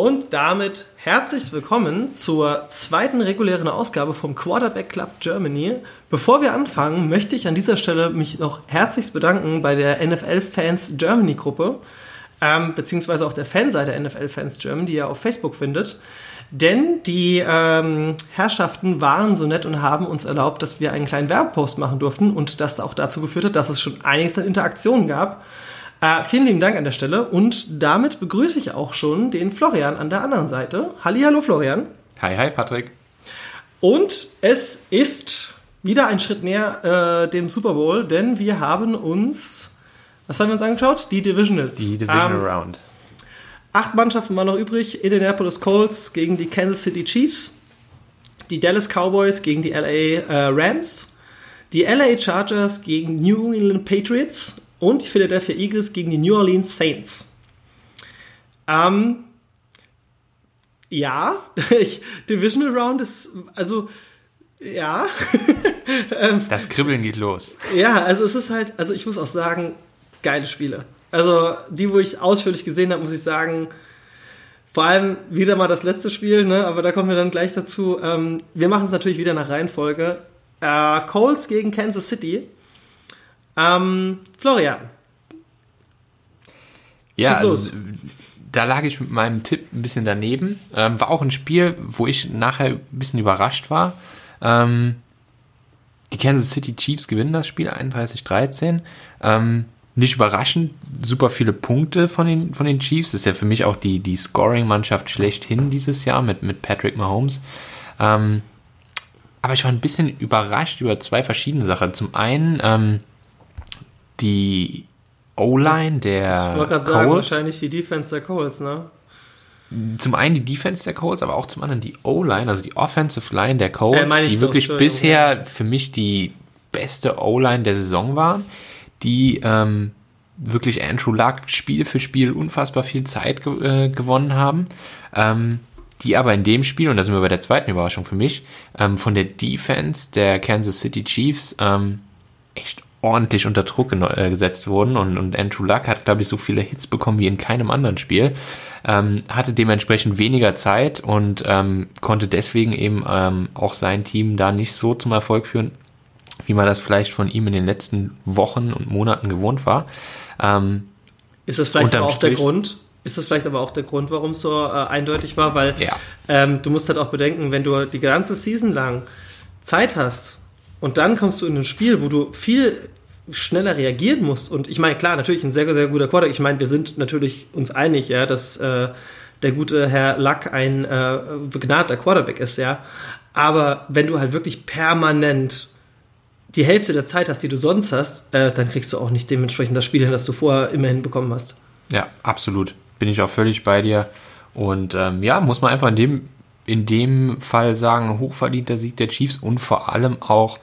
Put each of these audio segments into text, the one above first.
Und damit herzlich willkommen zur zweiten regulären Ausgabe vom Quarterback Club Germany. Bevor wir anfangen, möchte ich an dieser Stelle mich noch herzlichst bedanken bei der NFL Fans Germany Gruppe, ähm, beziehungsweise auch der Fanseite NFL Fans Germany, die ihr auf Facebook findet. Denn die ähm, Herrschaften waren so nett und haben uns erlaubt, dass wir einen kleinen Werbepost machen durften und das auch dazu geführt hat, dass es schon einiges an Interaktionen gab. Äh, vielen lieben Dank an der Stelle und damit begrüße ich auch schon den Florian an der anderen Seite. Hallo Florian. Hi, hi Patrick. Und es ist wieder ein Schritt näher äh, dem Super Bowl, denn wir haben uns, was haben wir uns angeschaut? Die Divisionals. Die Divisional ähm, Round. Acht Mannschaften waren noch übrig. Indianapolis Colts gegen die Kansas City Chiefs. Die Dallas Cowboys gegen die LA äh, Rams. Die LA Chargers gegen New England Patriots und die Philadelphia Eagles gegen die New Orleans Saints. Ähm, ja, Divisional Round ist, also, ja. Ähm, das Kribbeln geht los. Ja, also es ist halt, also ich muss auch sagen, geile Spiele. Also die, wo ich ausführlich gesehen habe, muss ich sagen, vor allem wieder mal das letzte Spiel, ne? aber da kommen wir dann gleich dazu. Ähm, wir machen es natürlich wieder nach Reihenfolge. Äh, Colts gegen Kansas City. Ähm, Florian. Ja, also, da lag ich mit meinem Tipp ein bisschen daneben. Ähm, war auch ein Spiel, wo ich nachher ein bisschen überrascht war. Ähm, die Kansas City Chiefs gewinnen das Spiel 31-13. Ähm, nicht überraschend, super viele Punkte von den, von den Chiefs. Das ist ja für mich auch die, die Scoring-Mannschaft schlechthin dieses Jahr mit, mit Patrick Mahomes. Ähm, aber ich war ein bisschen überrascht über zwei verschiedene Sachen. Zum einen, ähm, die O-Line der Ich wollte gerade sagen, wahrscheinlich die Defense der Colts, ne? Zum einen die Defense der Colts, aber auch zum anderen die O-Line, also die Offensive Line der Colts, äh, die wirklich bisher für mich die beste O-Line der Saison waren, die ähm, wirklich Andrew Luck Spiel für Spiel unfassbar viel Zeit ge äh, gewonnen haben. Ähm, die aber in dem Spiel, und da sind wir bei der zweiten Überraschung für mich, ähm, von der Defense der Kansas City Chiefs ähm, echt ordentlich unter Druck äh, gesetzt wurden und, und Andrew Luck hat, glaube ich, so viele Hits bekommen wie in keinem anderen Spiel, ähm, hatte dementsprechend weniger Zeit und ähm, konnte deswegen eben ähm, auch sein Team da nicht so zum Erfolg führen, wie man das vielleicht von ihm in den letzten Wochen und Monaten gewohnt war. Ähm, ist das vielleicht auch Strich, der Grund? Ist das vielleicht aber auch der Grund, warum es so äh, eindeutig war? Weil ja. Ähm, du musst halt auch bedenken, wenn du die ganze Season lang Zeit hast, und dann kommst du in ein Spiel, wo du viel schneller reagieren musst. Und ich meine, klar, natürlich ein sehr, sehr guter Quarterback. Ich meine, wir sind natürlich uns einig, ja, dass äh, der gute Herr Luck ein äh, begnadeter Quarterback ist, ja. Aber wenn du halt wirklich permanent die Hälfte der Zeit hast, die du sonst hast, äh, dann kriegst du auch nicht dementsprechend das Spiel hin, das du vorher immerhin bekommen hast. Ja, absolut. Bin ich auch völlig bei dir. Und ähm, ja, muss man einfach in dem, in dem Fall sagen, hochverdienter Sieg der Chiefs und vor allem auch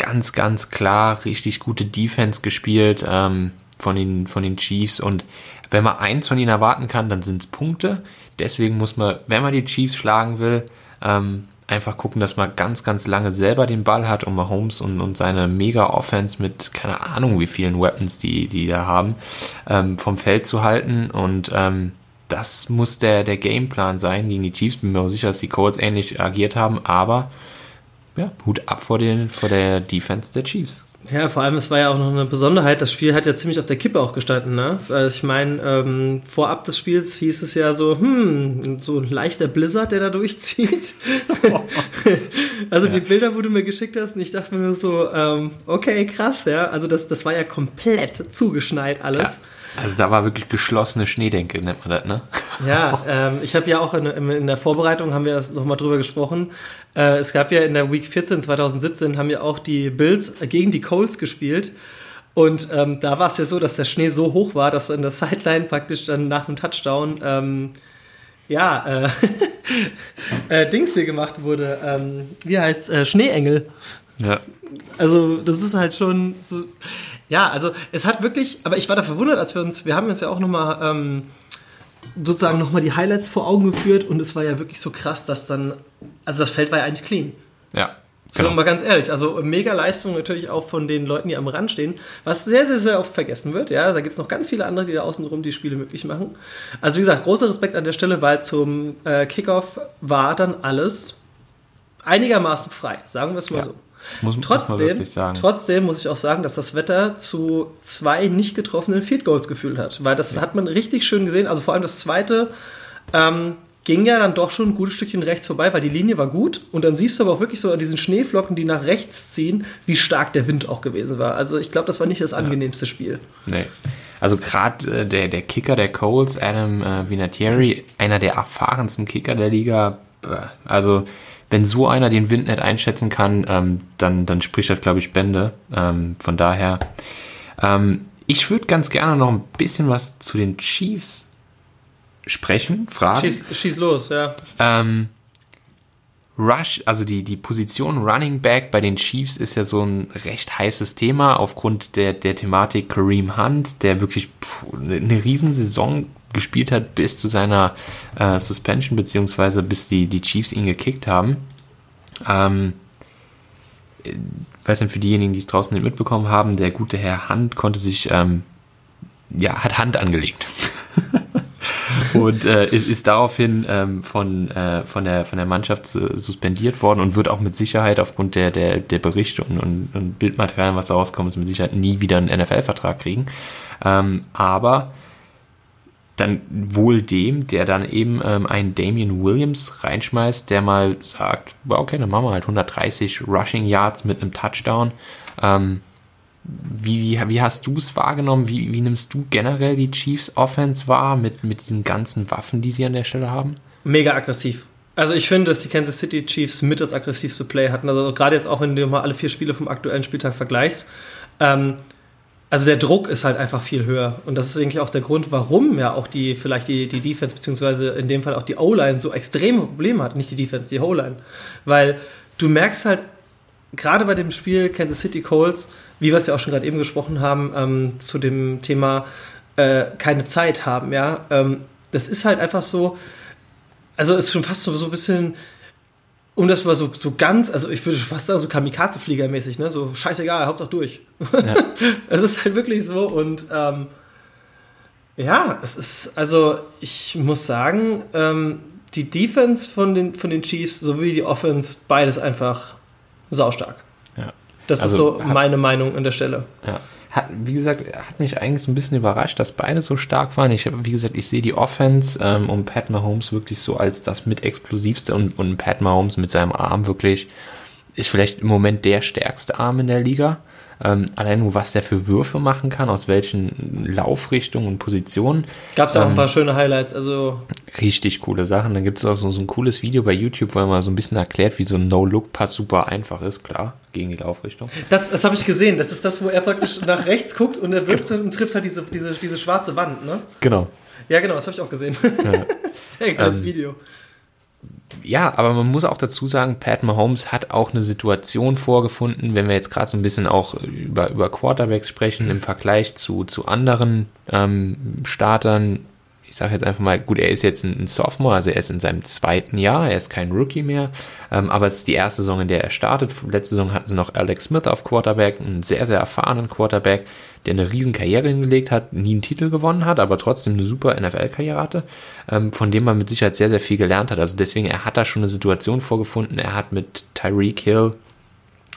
ganz, ganz klar richtig gute Defense gespielt ähm, von, den, von den Chiefs. Und wenn man eins von ihnen erwarten kann, dann sind es Punkte. Deswegen muss man, wenn man die Chiefs schlagen will, ähm, einfach gucken, dass man ganz, ganz lange selber den Ball hat, um Mahomes und, und seine Mega-Offense mit, keine Ahnung, wie vielen Weapons die, die da haben, ähm, vom Feld zu halten. Und ähm, das muss der, der Gameplan sein gegen die Chiefs. Bin mir auch sicher, dass die Colts ähnlich agiert haben, aber ja, Hut ab vor, den, vor der Defense der Chiefs. Ja, vor allem, es war ja auch noch eine Besonderheit. Das Spiel hat ja ziemlich auf der Kippe auch gestanden. Ne? Also ich meine, ähm, vorab des Spiels hieß es ja so, hm, so ein leichter Blizzard, der da durchzieht. also ja. die Bilder, wo du mir geschickt hast, und ich dachte mir so, ähm, okay, krass, ja. Also das, das war ja komplett zugeschneit alles. Ja. Also da war wirklich geschlossene Schneedenke, nennt man das, ne? Ja, ähm, ich habe ja auch in, in, der Vorbereitung, haben wir noch mal drüber gesprochen, äh, es gab ja in der Week 14 2017, haben ja auch die Bills gegen die Colts gespielt. Und ähm, da war es ja so, dass der Schnee so hoch war, dass in der Sideline praktisch dann nach einem Touchdown ähm, ja, äh, äh, Dings hier gemacht wurde. Ähm, wie heißt äh, Schneeengel? Ja. Also, das ist halt schon so. Ja, also es hat wirklich, aber ich war da verwundert, als wir uns, wir haben jetzt ja auch nochmal ähm, sozusagen nochmal die Highlights vor Augen geführt und es war ja wirklich so krass, dass dann, also das Feld war ja eigentlich clean. Ja, Genau. So, mal ganz ehrlich, also mega Leistung natürlich auch von den Leuten, die am Rand stehen, was sehr, sehr, sehr oft vergessen wird. Ja, da gibt es noch ganz viele andere, die da außenrum die Spiele möglich machen. Also wie gesagt, großer Respekt an der Stelle, weil zum äh, Kickoff war dann alles einigermaßen frei, sagen wir es mal ja. so. Muss, trotzdem, muss trotzdem muss ich auch sagen, dass das Wetter zu zwei nicht getroffenen Field Goals gefühlt hat, weil das ja. hat man richtig schön gesehen. Also vor allem das zweite ähm, ging ja dann doch schon ein gutes Stückchen rechts vorbei, weil die Linie war gut. Und dann siehst du aber auch wirklich so an diesen Schneeflocken, die nach rechts ziehen, wie stark der Wind auch gewesen war. Also ich glaube, das war nicht das angenehmste ja. Spiel. Nee. Also gerade äh, der, der Kicker der Coles, Adam äh, Vinatieri, einer der erfahrensten Kicker der Liga. Also wenn so einer den Wind nicht einschätzen kann, ähm, dann, dann spricht das, glaube ich, Bände. Ähm, von daher, ähm, ich würde ganz gerne noch ein bisschen was zu den Chiefs sprechen, fragen. Schieß, schieß los, ja. Ähm, Rush, also die, die Position Running Back bei den Chiefs ist ja so ein recht heißes Thema aufgrund der, der Thematik Kareem Hunt, der wirklich pff, eine Riesensaison gespielt hat bis zu seiner äh, Suspension, beziehungsweise bis die, die Chiefs ihn gekickt haben. Ähm, weiß nicht, für diejenigen, die es draußen nicht mitbekommen haben, der gute Herr Hand konnte sich, ähm, ja, hat Hand angelegt. und äh, ist, ist daraufhin ähm, von, äh, von, der, von der Mannschaft suspendiert worden und wird auch mit Sicherheit aufgrund der, der, der Berichte und, und, und Bildmaterialien, was da rauskommt, mit Sicherheit nie wieder einen NFL-Vertrag kriegen. Ähm, aber dann wohl dem, der dann eben ähm, einen Damian Williams reinschmeißt, der mal sagt, okay, dann machen wir halt 130 Rushing Yards mit einem Touchdown. Ähm, wie, wie, wie hast du es wahrgenommen? Wie, wie nimmst du generell die Chiefs Offense wahr mit, mit diesen ganzen Waffen, die sie an der Stelle haben? Mega aggressiv. Also ich finde, dass die Kansas City Chiefs mit das aggressivste Play hatten. Also gerade jetzt auch, wenn du mal alle vier Spiele vom aktuellen Spieltag vergleichst. Ähm, also der Druck ist halt einfach viel höher. Und das ist eigentlich auch der Grund, warum ja auch die, vielleicht die, die Defense, beziehungsweise in dem Fall auch die O-Line so extreme Probleme hat. Nicht die Defense, die O-Line. Weil du merkst halt, gerade bei dem Spiel Kansas City Colts, wie wir es ja auch schon gerade eben gesprochen haben, ähm, zu dem Thema äh, keine Zeit haben, ja. Ähm, das ist halt einfach so, also ist schon fast so, so ein bisschen um das mal so, so ganz, also ich würde fast sagen, so Kamikaze-Flieger-mäßig, ne? So scheißegal, Hauptsache durch. Ja. es ist halt wirklich so und ähm, ja, es ist, also ich muss sagen, ähm, die Defense von den, von den Chiefs sowie die Offense, beides einfach saustark. Ja. Das also, ist so meine Meinung an der Stelle. Ja hat, wie gesagt, hat mich eigentlich so ein bisschen überrascht, dass beide so stark waren. Ich wie gesagt, ich sehe die Offense ähm, und Pat Mahomes wirklich so als das mit explosivste und, und Pat Mahomes mit seinem Arm wirklich ist vielleicht im Moment der stärkste Arm in der Liga. Ähm, allein nur, was der für Würfe machen kann, aus welchen Laufrichtungen und Positionen. Gab es ja auch ähm, ein paar schöne Highlights. Also richtig coole Sachen. Dann gibt es auch so, so ein cooles Video bei YouTube, wo er mal so ein bisschen erklärt, wie so ein No-Look-Pass super einfach ist, klar, gegen die Laufrichtung. Das, das habe ich gesehen. Das ist das, wo er praktisch nach rechts guckt und er wirft und trifft halt diese, diese, diese schwarze Wand, ne? Genau. Ja, genau, das habe ich auch gesehen. Ja. Sehr geiles ähm, Video ja, aber man muss auch dazu sagen, Pat Mahomes hat auch eine Situation vorgefunden, wenn wir jetzt gerade so ein bisschen auch über, über Quarterbacks sprechen, im Vergleich zu, zu anderen ähm, Startern. Ich sage jetzt einfach mal, gut, er ist jetzt ein, Sophomore, also er ist in seinem zweiten Jahr, er ist kein Rookie mehr, ähm, aber es ist die erste Saison, in der er startet. Letzte Saison hatten sie noch Alex Smith auf Quarterback, einen sehr, sehr erfahrenen Quarterback, der eine riesen Karriere hingelegt hat, nie einen Titel gewonnen hat, aber trotzdem eine super NFL-Karriere hatte, ähm, von dem man mit Sicherheit sehr, sehr viel gelernt hat. Also deswegen, er hat da schon eine Situation vorgefunden. Er hat mit Tyreek Hill,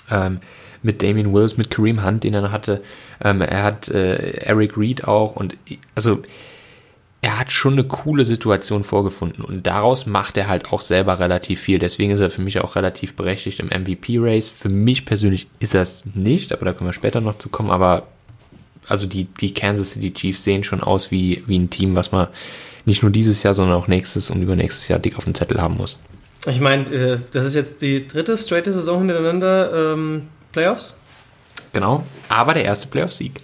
ähm, mit Damien Wills, mit Kareem Hunt, den er hatte, ähm, er hat äh, Eric Reed auch und also er hat schon eine coole Situation vorgefunden und daraus macht er halt auch selber relativ viel. Deswegen ist er für mich auch relativ berechtigt im MVP-Race. Für mich persönlich ist er es nicht, aber da können wir später noch zu kommen. Aber also die, die Kansas City Chiefs sehen schon aus wie, wie ein Team, was man nicht nur dieses Jahr, sondern auch nächstes und übernächstes Jahr dick auf dem Zettel haben muss. Ich meine, äh, das ist jetzt die dritte straight Saison hintereinander ähm, Playoffs. Genau, aber der erste Playoff-Sieg.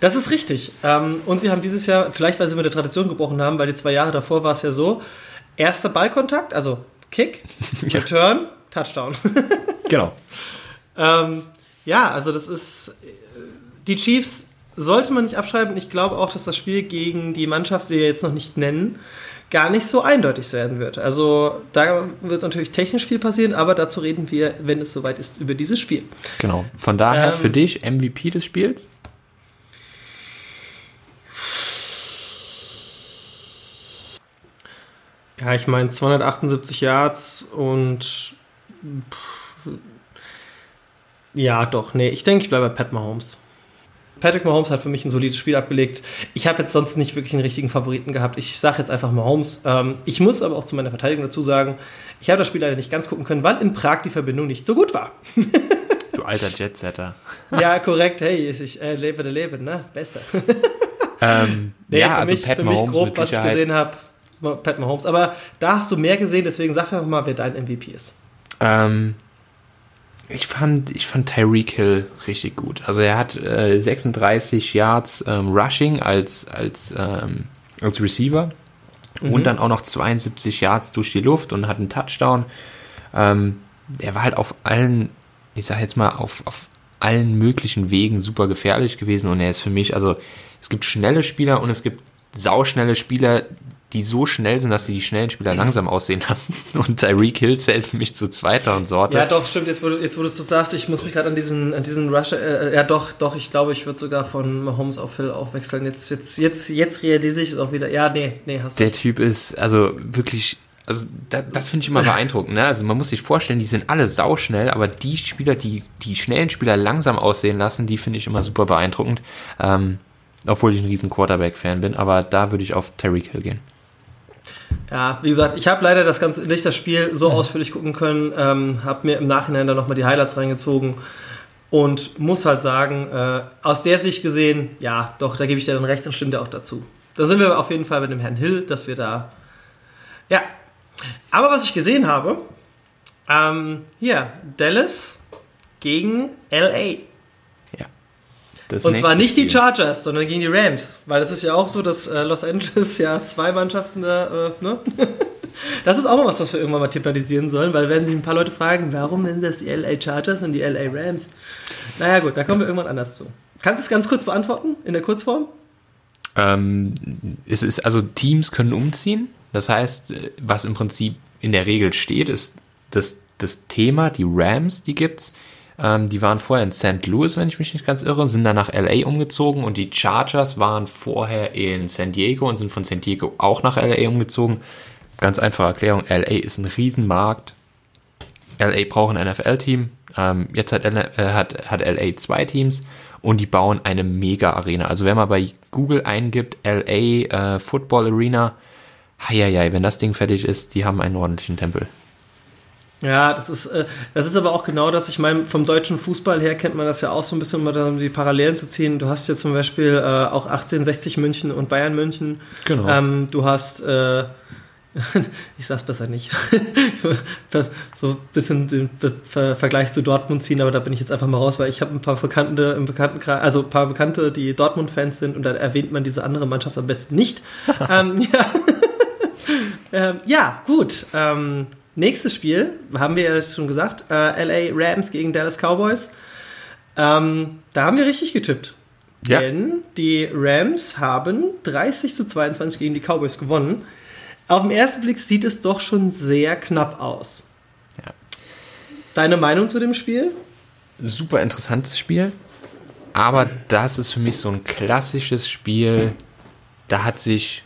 Das ist richtig. Ähm, und sie haben dieses Jahr, vielleicht weil sie mit der Tradition gebrochen haben, weil die zwei Jahre davor war es ja so, erster Ballkontakt, also Kick, Return, Touchdown. genau. ähm, ja, also das ist, die Chiefs sollte man nicht abschreiben. Ich glaube auch, dass das Spiel gegen die Mannschaft, die wir jetzt noch nicht nennen, gar nicht so eindeutig werden wird. Also da wird natürlich technisch viel passieren, aber dazu reden wir, wenn es soweit ist, über dieses Spiel. Genau. Von daher ähm, für dich MVP des Spiels? Ja, ich meine 278 Yards und ja, doch, nee, ich denke, ich bleibe bei Pat Mahomes. Patrick Mahomes hat für mich ein solides Spiel abgelegt. Ich habe jetzt sonst nicht wirklich einen richtigen Favoriten gehabt. Ich sage jetzt einfach Mahomes. Ähm, ich muss aber auch zu meiner Verteidigung dazu sagen, ich habe das Spiel leider nicht ganz gucken können, weil in Prag die Verbindung nicht so gut war. du alter Jetsetter. ja, korrekt. Hey, ich äh, lebe der Leben, ne? Bester. Ähm, nee, ja, also mich, Pat für Mahomes mich grob, was ich gesehen habe, Pat Mahomes. Aber da hast du mehr gesehen, deswegen sag einfach mal, wer dein MVP ist. Ähm, ich fand, ich fand Tyreek Hill richtig gut. Also er hat äh, 36 Yards ähm, Rushing als, als, ähm, als Receiver mhm. und dann auch noch 72 Yards durch die Luft und hat einen Touchdown. Ähm, er war halt auf allen, ich sag jetzt mal, auf, auf allen möglichen Wegen super gefährlich gewesen und er ist für mich, also es gibt schnelle Spieler und es gibt sauschnelle Spieler, die so schnell sind, dass sie die schnellen Spieler langsam aussehen lassen. Und Tyreek Hill zählt für mich zu zweiter und Sorte. Ja, doch, stimmt. Jetzt, wo du, jetzt, wo du es so sagst, ich muss mich gerade an diesen, an diesen Rush, äh, ja, doch, doch, ich glaube, ich würde sogar von Mahomes auf Hill auch wechseln. Jetzt, jetzt, jetzt, jetzt realisiere ich es auch wieder. Ja, nee, nee, hast du. Der Typ ist, also wirklich, also da, das finde ich immer beeindruckend. Ne? Also man muss sich vorstellen, die sind alle sauschnell, aber die Spieler, die die schnellen Spieler langsam aussehen lassen, die finde ich immer super beeindruckend. Ähm, obwohl ich ein riesen Quarterback-Fan bin, aber da würde ich auf Terry Hill gehen. Ja, wie gesagt, ich habe leider das ganze nicht das Spiel so mhm. ausführlich gucken können, ähm, habe mir im Nachhinein dann nochmal die Highlights reingezogen und muss halt sagen, äh, aus der Sicht gesehen, ja, doch, da gebe ich dir dann recht, dann stimmt er auch dazu. Da sind wir auf jeden Fall mit dem Herrn Hill, dass wir da, ja. Aber was ich gesehen habe, ähm, hier, Dallas gegen LA. Das und zwar nicht Spiel. die Chargers, sondern gegen die Rams. Weil es ist ja auch so, dass äh, Los Angeles ja zwei Mannschaften da, äh, ne? das ist auch mal was, was wir irgendwann mal thematisieren sollen, weil werden sich ein paar Leute fragen, warum sind das die LA Chargers und die LA Rams? Naja gut, da kommen wir irgendwann anders zu. Kannst du es ganz kurz beantworten, in der Kurzform? Ähm, es ist also Teams können umziehen. Das heißt, äh, was im Prinzip in der Regel steht, ist dass das Thema, die Rams, die gibt's ähm, die waren vorher in St. Louis, wenn ich mich nicht ganz irre, sind dann nach LA umgezogen und die Chargers waren vorher in San Diego und sind von San Diego auch nach LA umgezogen. Ganz einfache Erklärung, LA ist ein Riesenmarkt. LA braucht ein NFL-Team. Ähm, jetzt hat, äh, hat, hat LA zwei Teams und die bauen eine Mega-Arena. Also wenn man bei Google eingibt, LA äh, Football Arena, heieiei, wenn das Ding fertig ist, die haben einen ordentlichen Tempel. Ja, das ist, äh, das ist aber auch genau das. Ich meine, vom deutschen Fußball her kennt man das ja auch so ein bisschen, um die Parallelen zu ziehen. Du hast ja zum Beispiel äh, auch 1860 München und Bayern München. Genau. Ähm, du hast, äh, ich sag's besser nicht, so ein bisschen den Vergleich zu Dortmund ziehen, aber da bin ich jetzt einfach mal raus, weil ich habe ein paar Bekannte im Bekanntenkreis, also ein paar Bekannte, die Dortmund-Fans sind und da erwähnt man diese andere Mannschaft am besten nicht. ähm, ja. ähm, ja, gut. Ähm, Nächstes Spiel, haben wir ja schon gesagt, äh, LA Rams gegen Dallas Cowboys. Ähm, da haben wir richtig getippt. Ja. Denn die Rams haben 30 zu 22 gegen die Cowboys gewonnen. Auf den ersten Blick sieht es doch schon sehr knapp aus. Ja. Deine Meinung zu dem Spiel? Super interessantes Spiel. Aber das ist für mich so ein klassisches Spiel. Da hat sich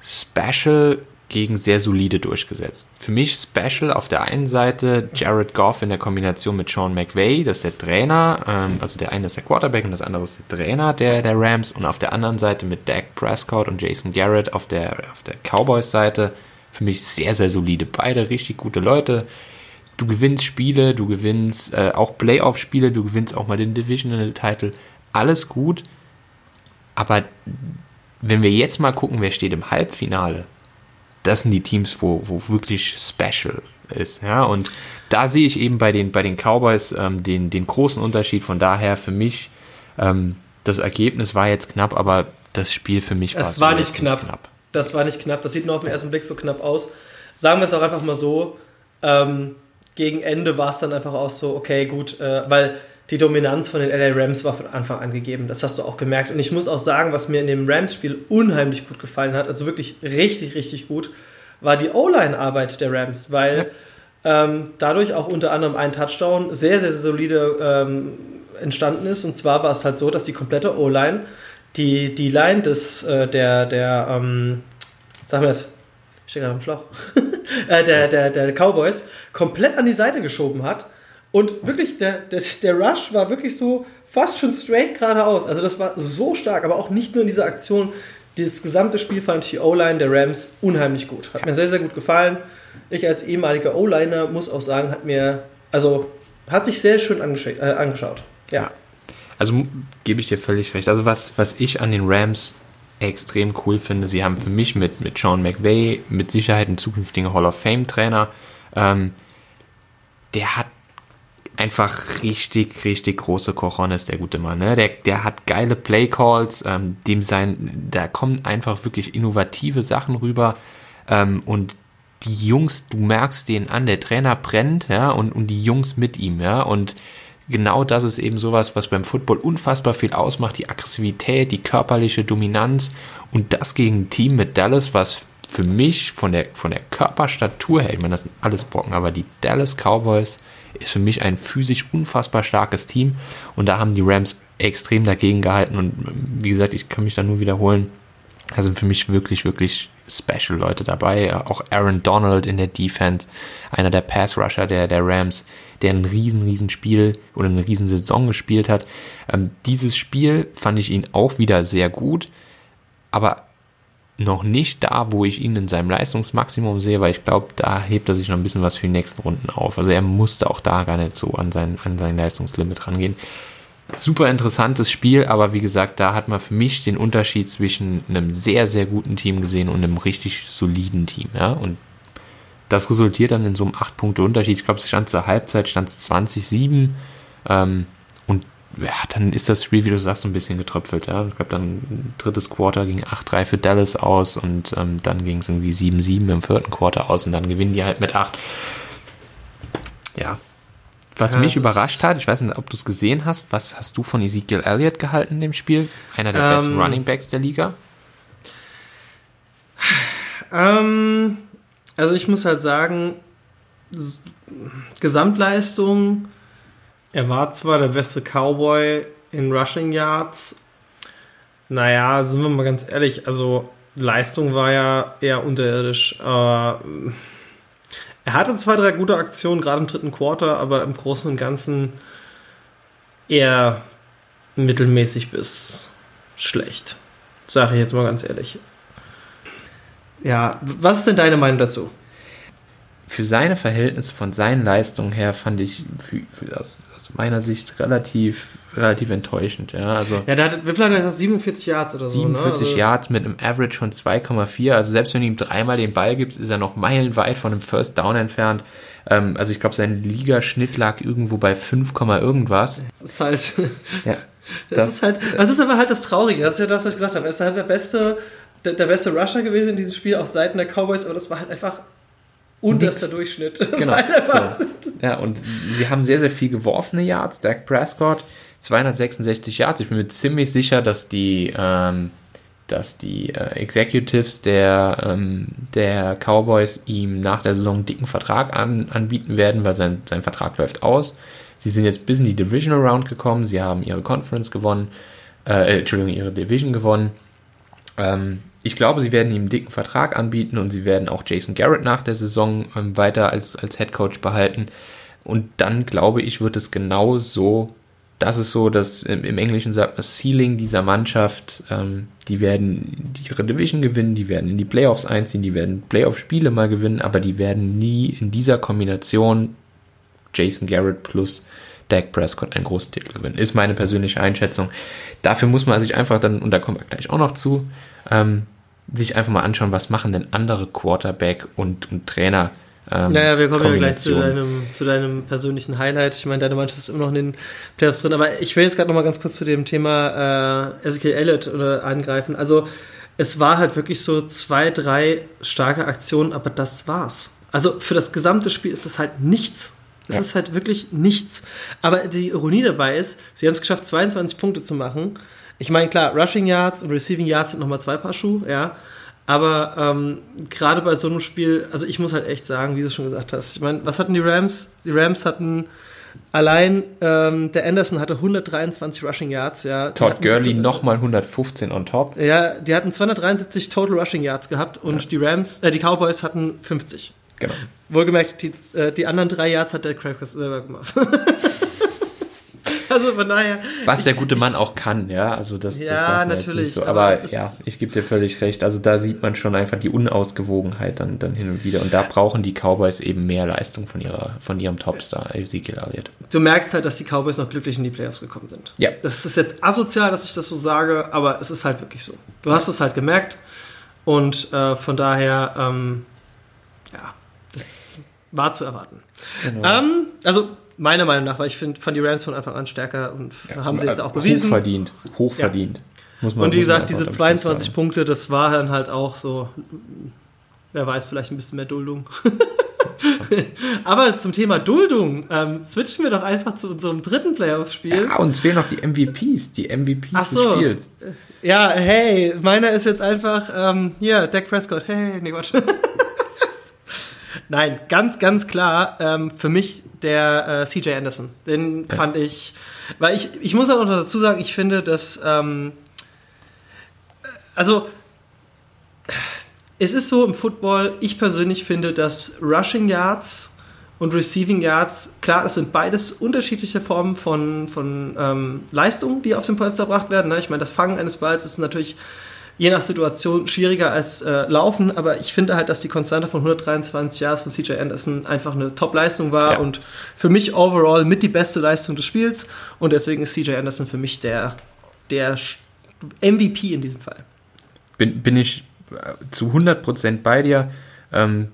Special gegen sehr solide durchgesetzt. Für mich Special auf der einen Seite Jared Goff in der Kombination mit Sean McVay, das ist der Trainer, ähm, also der eine ist der Quarterback und das andere ist der Trainer der, der Rams und auf der anderen Seite mit Dak Prescott und Jason Garrett auf der, auf der Cowboys-Seite. Für mich sehr, sehr solide. Beide richtig gute Leute. Du gewinnst Spiele, du gewinnst äh, auch Playoff-Spiele, du gewinnst auch mal den Divisional-Title. Alles gut. Aber wenn wir jetzt mal gucken, wer steht im Halbfinale, das sind die Teams, wo, wo wirklich special ist. Ja, und da sehe ich eben bei den, bei den Cowboys ähm, den, den großen Unterschied. Von daher für mich, ähm, das Ergebnis war jetzt knapp, aber das Spiel für mich war Es war nicht knapp. knapp. Das war nicht knapp. Das sieht nur auf den ersten Blick so knapp aus. Sagen wir es auch einfach mal so. Ähm, gegen Ende war es dann einfach auch so, okay, gut, äh, weil die Dominanz von den LA Rams war von Anfang an gegeben. Das hast du auch gemerkt. Und ich muss auch sagen, was mir in dem Rams-Spiel unheimlich gut gefallen hat, also wirklich richtig, richtig gut, war die O-Line-Arbeit der Rams, weil ja. ähm, dadurch auch unter anderem ein Touchdown sehr, sehr, sehr solide ähm, entstanden ist. Und zwar war es halt so, dass die komplette O-Line, die, die Line des, äh, der, der, ähm, sag mal es, ich stehe gerade am Schlauch, äh, der, der, der Cowboys komplett an die Seite geschoben hat und wirklich, der, der, der Rush war wirklich so fast schon straight geradeaus. Also das war so stark, aber auch nicht nur in dieser Aktion. Dieses gesamte Spiel fand ich die O-Line der Rams unheimlich gut. Hat mir sehr, sehr gut gefallen. Ich als ehemaliger O-Liner muss auch sagen, hat mir, also hat sich sehr schön äh, angeschaut. Ja. Also gebe ich dir völlig recht. Also was, was ich an den Rams extrem cool finde, sie haben für mich mit, mit Sean McVay mit Sicherheit einen zukünftigen Hall of Fame Trainer. Ähm, der hat einfach richtig, richtig große Cojones, der gute Mann. Ne? Der, der hat geile Playcalls, ähm, dem sein, da kommen einfach wirklich innovative Sachen rüber. Ähm, und die Jungs, du merkst den an, der Trainer brennt, ja, und, und die Jungs mit ihm, ja. Und genau das ist eben sowas, was beim Football unfassbar viel ausmacht, die Aggressivität, die körperliche Dominanz und das gegen ein Team mit Dallas, was für mich von der, von der Körperstatur her, ich meine, das sind alles Brocken, aber die Dallas Cowboys ist für mich ein physisch unfassbar starkes Team und da haben die Rams extrem dagegen gehalten und wie gesagt, ich kann mich da nur wiederholen. Da sind für mich wirklich, wirklich special Leute dabei. Auch Aaron Donald in der Defense, einer der Pass Rusher der, der Rams, der ein riesen, riesen Spiel oder eine riesen Saison gespielt hat. Ähm, dieses Spiel fand ich ihn auch wieder sehr gut, aber noch nicht da, wo ich ihn in seinem Leistungsmaximum sehe, weil ich glaube, da hebt er sich noch ein bisschen was für die nächsten Runden auf. Also er musste auch da gar nicht so an sein, an sein Leistungslimit rangehen. Super interessantes Spiel, aber wie gesagt, da hat man für mich den Unterschied zwischen einem sehr, sehr guten Team gesehen und einem richtig soliden Team. Ja? Und das resultiert dann in so einem 8-Punkte-Unterschied. Ich glaube, es stand zur Halbzeit, stand es 20-7. Ähm, ja, dann ist das Spiel, wie du sagst, so ein bisschen getröpfelt. Ja. Ich glaube, dann drittes Quarter ging 8-3 für Dallas aus und ähm, dann ging es irgendwie 7-7 im vierten Quarter aus und dann gewinnen die halt mit 8. Ja. Was ja, mich überrascht hat, ich weiß nicht, ob du es gesehen hast, was hast du von Ezekiel Elliott gehalten in dem Spiel? Einer der ähm, besten Running Backs der Liga? Ähm, also ich muss halt sagen, Gesamtleistung er war zwar der beste Cowboy in Rushing Yards. Naja, sind wir mal ganz ehrlich, also Leistung war ja eher unterirdisch. Aber er hatte zwei, drei gute Aktionen, gerade im dritten Quarter, aber im Großen und Ganzen eher mittelmäßig bis schlecht. Sage ich jetzt mal ganz ehrlich. Ja, was ist denn deine Meinung dazu? Für seine Verhältnisse von seinen Leistungen her fand ich für, für das meiner Sicht relativ, relativ enttäuschend. Ja, also ja der hat, wie viel hat er 47 Yards oder 47 so? 47 ne? Yards mit einem Average von 2,4. Also selbst wenn du ihm dreimal den Ball gibst, ist er noch meilenweit von einem First Down entfernt. Ähm, also ich glaube, sein Ligaschnitt lag irgendwo bei 5, irgendwas. Das ist halt. ja. Das, das, ist halt, das ist aber halt das Traurige. Das ist ja das, was ich gesagt habe. Er ist halt der beste, der, der beste Rusher gewesen in diesem Spiel auf Seiten der Cowboys, aber das war halt einfach unterster Durchschnitt. Das genau. So. Ja, und sie haben sehr, sehr viel geworfene Yards. Dak Prescott 266 Yards. Ich bin mir ziemlich sicher, dass die, ähm, dass die äh, Executives der, ähm, der Cowboys ihm nach der Saison einen dicken Vertrag an, anbieten werden, weil sein, sein Vertrag läuft aus. Sie sind jetzt bis in die Divisional Round gekommen. Sie haben ihre Conference gewonnen. Äh, Entschuldigung, ihre Division gewonnen. Ähm, ich glaube, sie werden ihm einen dicken Vertrag anbieten und sie werden auch Jason Garrett nach der Saison ähm, weiter als, als Head Coach behalten. Und dann glaube ich, wird es genau so, das ist so, dass im, Englischen sagt man Ceiling dieser Mannschaft, ähm, die werden ihre Division gewinnen, die werden in die Playoffs einziehen, die werden Playoff-Spiele mal gewinnen, aber die werden nie in dieser Kombination Jason Garrett plus Dak Prescott einen großen Titel gewinnen. Ist meine persönliche Einschätzung. Dafür muss man sich einfach dann, und da kommen wir gleich auch noch zu, ähm, sich einfach mal anschauen, was machen denn andere Quarterback und, und Trainer. Ähm, naja, wir kommen ja gleich zu deinem, zu deinem persönlichen Highlight. Ich meine, deine Mannschaft ist immer noch in den Playoffs drin, aber ich will jetzt gerade noch mal ganz kurz zu dem Thema äh, Ezekiel Elliott oder angreifen. Also es war halt wirklich so zwei, drei starke Aktionen, aber das war's. Also für das gesamte Spiel ist das halt nichts. Es ja. ist halt wirklich nichts. Aber die Ironie dabei ist, sie haben es geschafft, 22 Punkte zu machen. Ich meine, klar, Rushing Yards und Receiving Yards sind nochmal zwei Paar Schuhe, ja. Aber ähm, gerade bei so einem Spiel, also ich muss halt echt sagen, wie du schon gesagt hast, ich meine, was hatten die Rams? Die Rams hatten allein, ähm, der Anderson hatte 123 Rushing Yards, ja. Todd Gurley nochmal 115 on top. Ja, die hatten 273 Total Rushing Yards gehabt und ja. die Rams, äh, die Cowboys hatten 50. Genau. Wohlgemerkt, die, äh, die anderen drei Yards hat der Craig selber gemacht. also von daher. Was der gute Mann auch kann, ja. Also das, ja, das darf natürlich. So. Aber, aber ja, ich gebe dir völlig recht. Also da sieht man schon einfach die Unausgewogenheit dann, dann hin und wieder. Und da brauchen die Cowboys eben mehr Leistung von, ihrer, von ihrem Topstar, Ezekiel Elliott. Du merkst halt, dass die Cowboys noch glücklich in die Playoffs gekommen sind. Ja. Das ist jetzt asozial, dass ich das so sage, aber es ist halt wirklich so. Du hast es halt gemerkt. Und äh, von daher, ähm, ja, das war zu erwarten. Genau. Ähm, also meiner Meinung nach, weil ich finde, fand die Rams von Anfang an stärker und ja, haben sie jetzt auch bewiesen. Hochverdient, hochverdient. Ja. Muss man, und wie gesagt, diese 22 Punkte, das war dann halt auch so, wer weiß, vielleicht ein bisschen mehr Duldung. Aber zum Thema Duldung, ähm, switchen wir doch einfach zu unserem dritten Playoff-Spiel. Ja, uns fehlen noch die MVPs, die MVPs Ach so. des Spiels. Ja, hey, meiner ist jetzt einfach, ähm, hier, Dak Prescott, hey, nee, Quatsch. Nein, ganz, ganz klar ähm, für mich der äh, CJ Anderson. Den ja. fand ich, weil ich, ich muss auch noch dazu sagen, ich finde, dass, ähm, also, es ist so im Football, ich persönlich finde, dass Rushing Yards und Receiving Yards, klar, das sind beides unterschiedliche Formen von, von ähm, Leistungen, die auf den Polster gebracht werden. Ne? Ich meine, das Fangen eines Balls ist natürlich je nach Situation schwieriger als äh, Laufen, aber ich finde halt, dass die Konstante von 123 Jahren von CJ Anderson einfach eine Top-Leistung war ja. und für mich overall mit die beste Leistung des Spiels und deswegen ist CJ Anderson für mich der, der MVP in diesem Fall. Bin, bin ich äh, zu 100% bei dir. Ähm,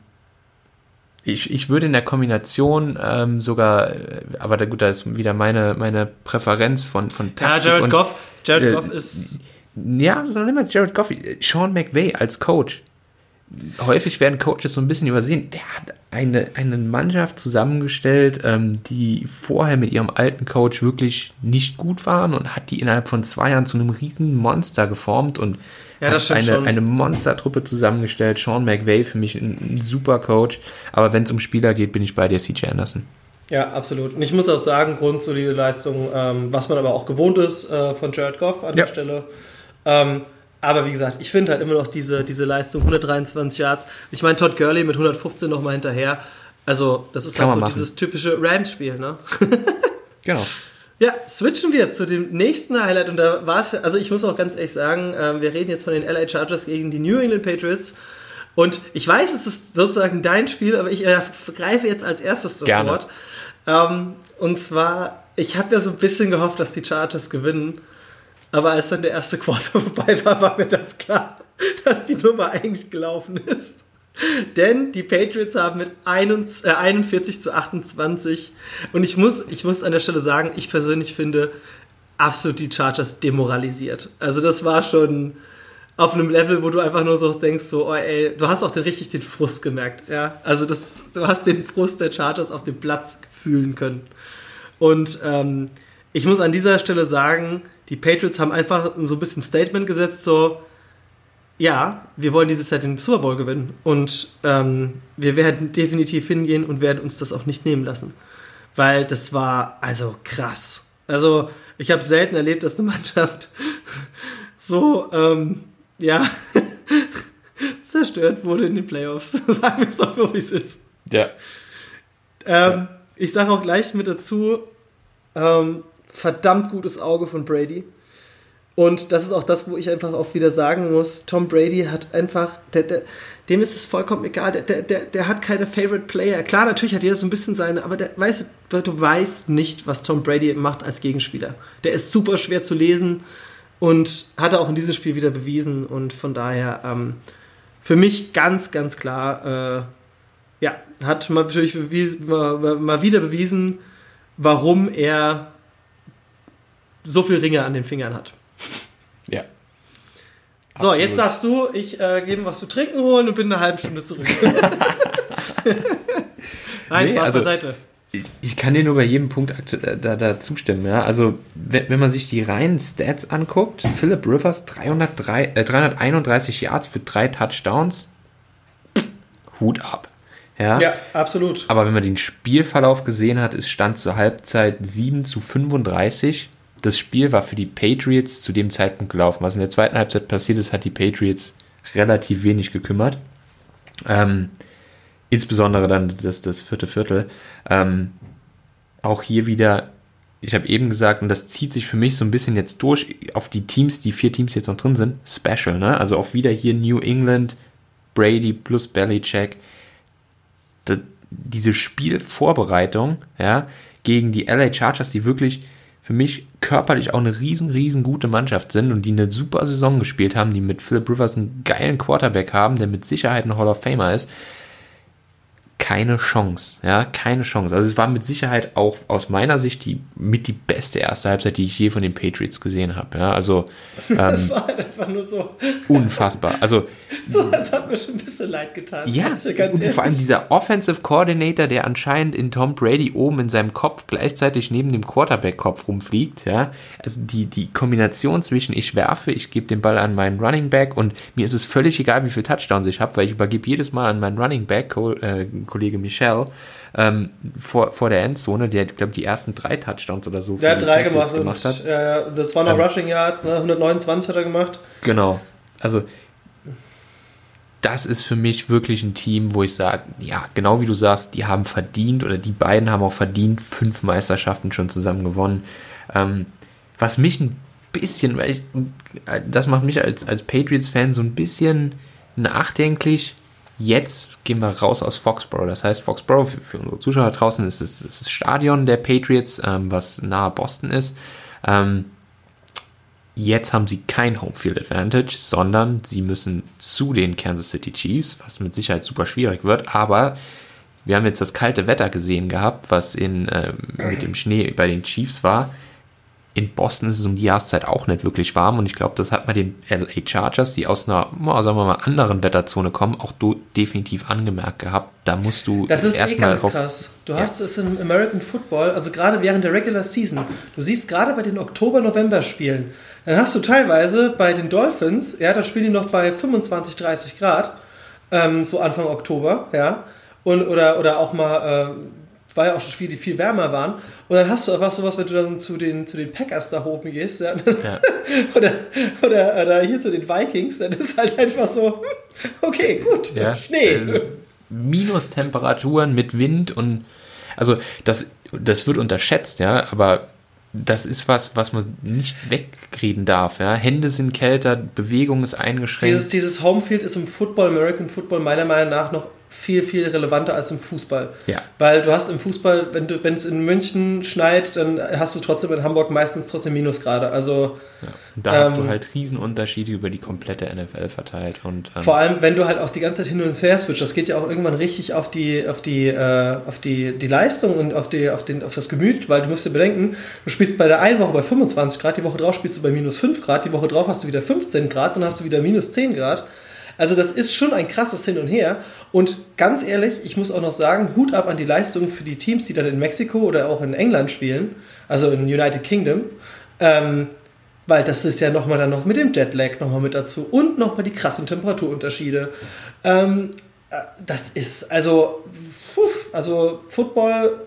ich, ich würde in der Kombination ähm, sogar, äh, aber da, gut, da ist wieder meine, meine Präferenz von, von Taktik Ja, Jared und, Goff, Jared äh, Goff ist ja, sondern immer Jared Goff, Sean McVay als Coach. Häufig werden Coaches so ein bisschen übersehen. Der hat eine, eine Mannschaft zusammengestellt, ähm, die vorher mit ihrem alten Coach wirklich nicht gut waren und hat die innerhalb von zwei Jahren zu einem riesen Monster geformt und ja, hat eine, eine Monstertruppe zusammengestellt. Sean McVay für mich ein, ein super Coach. Aber wenn es um Spieler geht, bin ich bei dir, CJ Anderson. Ja, absolut. Und ich muss auch sagen, grundsolide Leistung, ähm, was man aber auch gewohnt ist äh, von Jared Goff an ja. der Stelle. Ähm, aber wie gesagt, ich finde halt immer noch diese, diese Leistung 123 Yards. Ich meine, Todd Gurley mit 115 nochmal hinterher. Also, das ist Kann halt so dieses typische Rams-Spiel, ne? genau. Ja, switchen wir zu dem nächsten Highlight und da war es, also ich muss auch ganz ehrlich sagen, äh, wir reden jetzt von den LA Chargers gegen die New England Patriots und ich weiß, es ist sozusagen dein Spiel, aber ich äh, greife jetzt als erstes das Gerne. Wort. Ähm, und zwar, ich habe ja so ein bisschen gehofft, dass die Chargers gewinnen aber als dann der erste Quarter vorbei war, war mir das klar, dass die Nummer eigentlich gelaufen ist. Denn die Patriots haben mit 41, äh, 41 zu 28 und ich muss, ich muss an der Stelle sagen, ich persönlich finde absolut die Chargers demoralisiert. Also das war schon auf einem Level, wo du einfach nur so denkst, so, oh ey, du hast auch den, richtig den Frust gemerkt, ja. Also das, du hast den Frust der Chargers auf dem Platz fühlen können. Und ähm, ich muss an dieser Stelle sagen, die Patriots haben einfach so ein bisschen Statement gesetzt, so, ja, wir wollen dieses Jahr den Super Bowl gewinnen und ähm, wir werden definitiv hingehen und werden uns das auch nicht nehmen lassen. Weil das war also krass. Also ich habe selten erlebt, dass eine Mannschaft so, ähm, ja, zerstört wurde in den Playoffs. Sagen wir es doch, wie es ist. Ja. Ähm, ja. Ich sage auch gleich mit dazu, ähm, verdammt gutes Auge von Brady. Und das ist auch das, wo ich einfach auch wieder sagen muss, Tom Brady hat einfach, der, der, dem ist es vollkommen egal, der, der, der hat keine Favorite Player. Klar, natürlich hat jeder so ein bisschen seine, aber der, weißt, du weißt nicht, was Tom Brady macht als Gegenspieler. Der ist super schwer zu lesen und hat er auch in diesem Spiel wieder bewiesen und von daher ähm, für mich ganz, ganz klar, äh, ja, hat mal, natürlich mal wieder bewiesen, warum er so viel Ringe an den Fingern hat. Ja. So, Absolut. jetzt darfst du ich äh, geben was zu trinken holen und bin eine halbe Stunde zurück. Nein, nee, Spaß also, beiseite. Ich kann dir nur bei jedem Punkt da, da zustimmen. Ja? Also, wenn, wenn man sich die reinen Stats anguckt, Philip Rivers 303, äh, 331 Yards für drei Touchdowns, Hut ab. Ja? ja, absolut. Aber wenn man den Spielverlauf gesehen hat, es stand zur Halbzeit 7 zu 35. Das Spiel war für die Patriots zu dem Zeitpunkt gelaufen. Was in der zweiten Halbzeit passiert ist, hat die Patriots relativ wenig gekümmert. Ähm, insbesondere dann das, das vierte Viertel. Ähm, auch hier wieder, ich habe eben gesagt, und das zieht sich für mich so ein bisschen jetzt durch auf die Teams, die vier Teams jetzt noch drin sind, Special, ne? Also auch wieder hier New England, Brady plus Belichick. Diese Spielvorbereitung, ja, gegen die LA Chargers, die wirklich für mich körperlich auch eine riesen, riesen gute Mannschaft sind und die eine super Saison gespielt haben, die mit Philip Rivers einen geilen Quarterback haben, der mit Sicherheit ein Hall of Famer ist keine Chance, ja, keine Chance. Also es war mit Sicherheit auch aus meiner Sicht die mit die beste erste Halbzeit, die ich je von den Patriots gesehen habe. Ja, also ähm, das war halt einfach nur so unfassbar. Also so, das hat mir schon ein bisschen leid getan. Ja, vor allem dieser Offensive Coordinator, der anscheinend in Tom Brady oben in seinem Kopf gleichzeitig neben dem Quarterback-Kopf rumfliegt. Ja, also die die Kombination zwischen ich werfe, ich gebe den Ball an meinen Running Back und mir ist es völlig egal, wie viel Touchdowns ich habe, weil ich übergebe jedes Mal an meinen Running Back. Äh, Kollege Michel ähm, vor, vor der Endzone, der, glaube die ersten drei Touchdowns oder so. Der hat drei gemacht, gemacht hat. Ja, das waren noch ähm, Rushing Yards, ne? 129 hat er gemacht. Genau. Also das ist für mich wirklich ein Team, wo ich sage, ja, genau wie du sagst, die haben verdient oder die beiden haben auch verdient, fünf Meisterschaften schon zusammen gewonnen. Ähm, was mich ein bisschen, weil ich, das macht mich als, als Patriots-Fan so ein bisschen nachdenklich, Jetzt gehen wir raus aus Foxborough. Das heißt, Foxborough für, für unsere Zuschauer draußen ist das, ist das Stadion der Patriots, ähm, was nahe Boston ist. Ähm, jetzt haben sie kein Homefield Advantage, sondern sie müssen zu den Kansas City Chiefs, was mit Sicherheit super schwierig wird. Aber wir haben jetzt das kalte Wetter gesehen gehabt, was in, äh, mit dem Schnee bei den Chiefs war in Boston ist es um die Jahreszeit auch nicht wirklich warm und ich glaube, das hat man den LA Chargers, die aus einer, sagen wir mal, anderen Wetterzone kommen, auch definitiv angemerkt gehabt. Da musst du Das ist eh ganz krass. Du ja. hast es im American Football, also gerade während der Regular Season, du siehst gerade bei den Oktober-November-Spielen, dann hast du teilweise bei den Dolphins, ja, da spielen die noch bei 25, 30 Grad, ähm, so Anfang Oktober, ja, und, oder, oder auch mal, äh, war ja auch schon Spiele, die viel wärmer waren. Und dann hast du einfach sowas, wenn du dann zu den, zu den Packers da oben gehst, ja, ja. oder, oder, oder hier zu den Vikings, dann ist halt einfach so, okay, gut, ja, Schnee. Also Minustemperaturen mit Wind und also das, das wird unterschätzt, ja, aber das ist was, was man nicht wegreden darf. Ja? Hände sind kälter, Bewegung ist eingeschränkt. Dieses, dieses Homefield ist im Football, American Football meiner Meinung nach noch viel, viel relevanter als im Fußball. Ja. Weil du hast im Fußball, wenn du, wenn es in München schneit, dann hast du trotzdem in Hamburg meistens trotzdem Minusgrade. Also ja. da ähm, hast du ähm, halt Riesenunterschiede über die komplette NFL verteilt. Und, ähm, vor allem, wenn du halt auch die ganze Zeit hin und her switcht, das geht ja auch irgendwann richtig auf die, auf die, äh, auf die, die Leistung und auf, die, auf, den, auf das Gemüt, weil du musst dir bedenken, du spielst bei der einen Woche bei 25 Grad, die Woche drauf spielst du bei minus 5 Grad, die Woche drauf hast du wieder 15 Grad, dann hast du wieder minus 10 Grad. Also das ist schon ein krasses Hin und Her. Und ganz ehrlich, ich muss auch noch sagen, Hut ab an die Leistung für die Teams, die dann in Mexiko oder auch in England spielen, also in United Kingdom. Ähm, weil das ist ja nochmal dann noch mit dem Jetlag nochmal mit dazu und nochmal die krassen Temperaturunterschiede. Ähm, äh, das ist, also, also Football,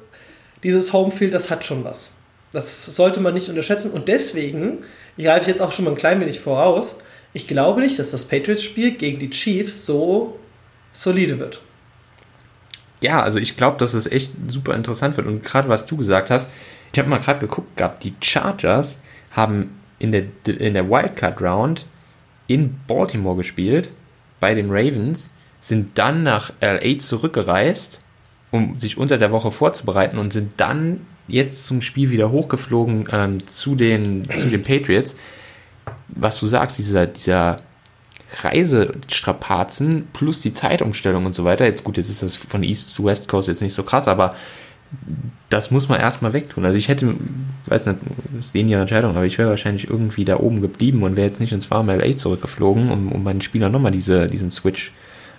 dieses Homefield, das hat schon was. Das sollte man nicht unterschätzen und deswegen, ich greife jetzt auch schon mal ein klein wenig voraus, ich glaube nicht, dass das Patriots-Spiel gegen die Chiefs so solide wird. Ja, also ich glaube, dass es echt super interessant wird. Und gerade was du gesagt hast, ich habe mal gerade geguckt gehabt, die Chargers haben in der, in der Wildcard Round in Baltimore gespielt, bei den Ravens, sind dann nach LA zurückgereist, um sich unter der Woche vorzubereiten und sind dann jetzt zum Spiel wieder hochgeflogen ähm, zu, den, zu den Patriots was du sagst, dieser, dieser Reisestrapazen plus die Zeitumstellung und so weiter. Jetzt gut, jetzt ist das von East zu West Coast jetzt nicht so krass, aber das muss man erstmal wegtun. Also ich hätte, weiß nicht, ist denen ihre Entscheidung, aber ich wäre wahrscheinlich irgendwie da oben geblieben und wäre jetzt nicht ins warme LA zurückgeflogen, um, um meinen Spielern nochmal diese, diesen Switch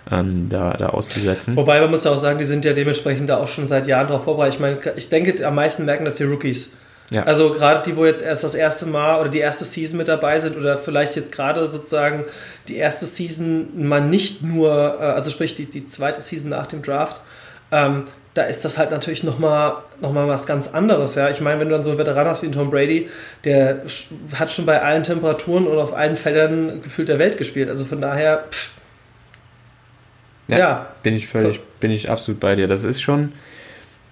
ähm, da, da auszusetzen. Wobei man muss ja auch sagen, die sind ja dementsprechend da auch schon seit Jahren darauf vorbereitet. Ich meine, ich denke, am meisten merken das die Rookies. Ja. Also gerade die, wo jetzt erst das erste Mal oder die erste Season mit dabei sind oder vielleicht jetzt gerade sozusagen die erste Season mal nicht nur, äh, also sprich die, die zweite Season nach dem Draft, ähm, da ist das halt natürlich nochmal noch mal was ganz anderes. Ja? Ich meine, wenn du dann so einen Veteran hast wie Tom Brady, der hat schon bei allen Temperaturen und auf allen Feldern gefühlt der Welt gespielt. Also von daher, pff, ja, ja, Bin ich völlig, bin ich absolut bei dir. Das ist schon,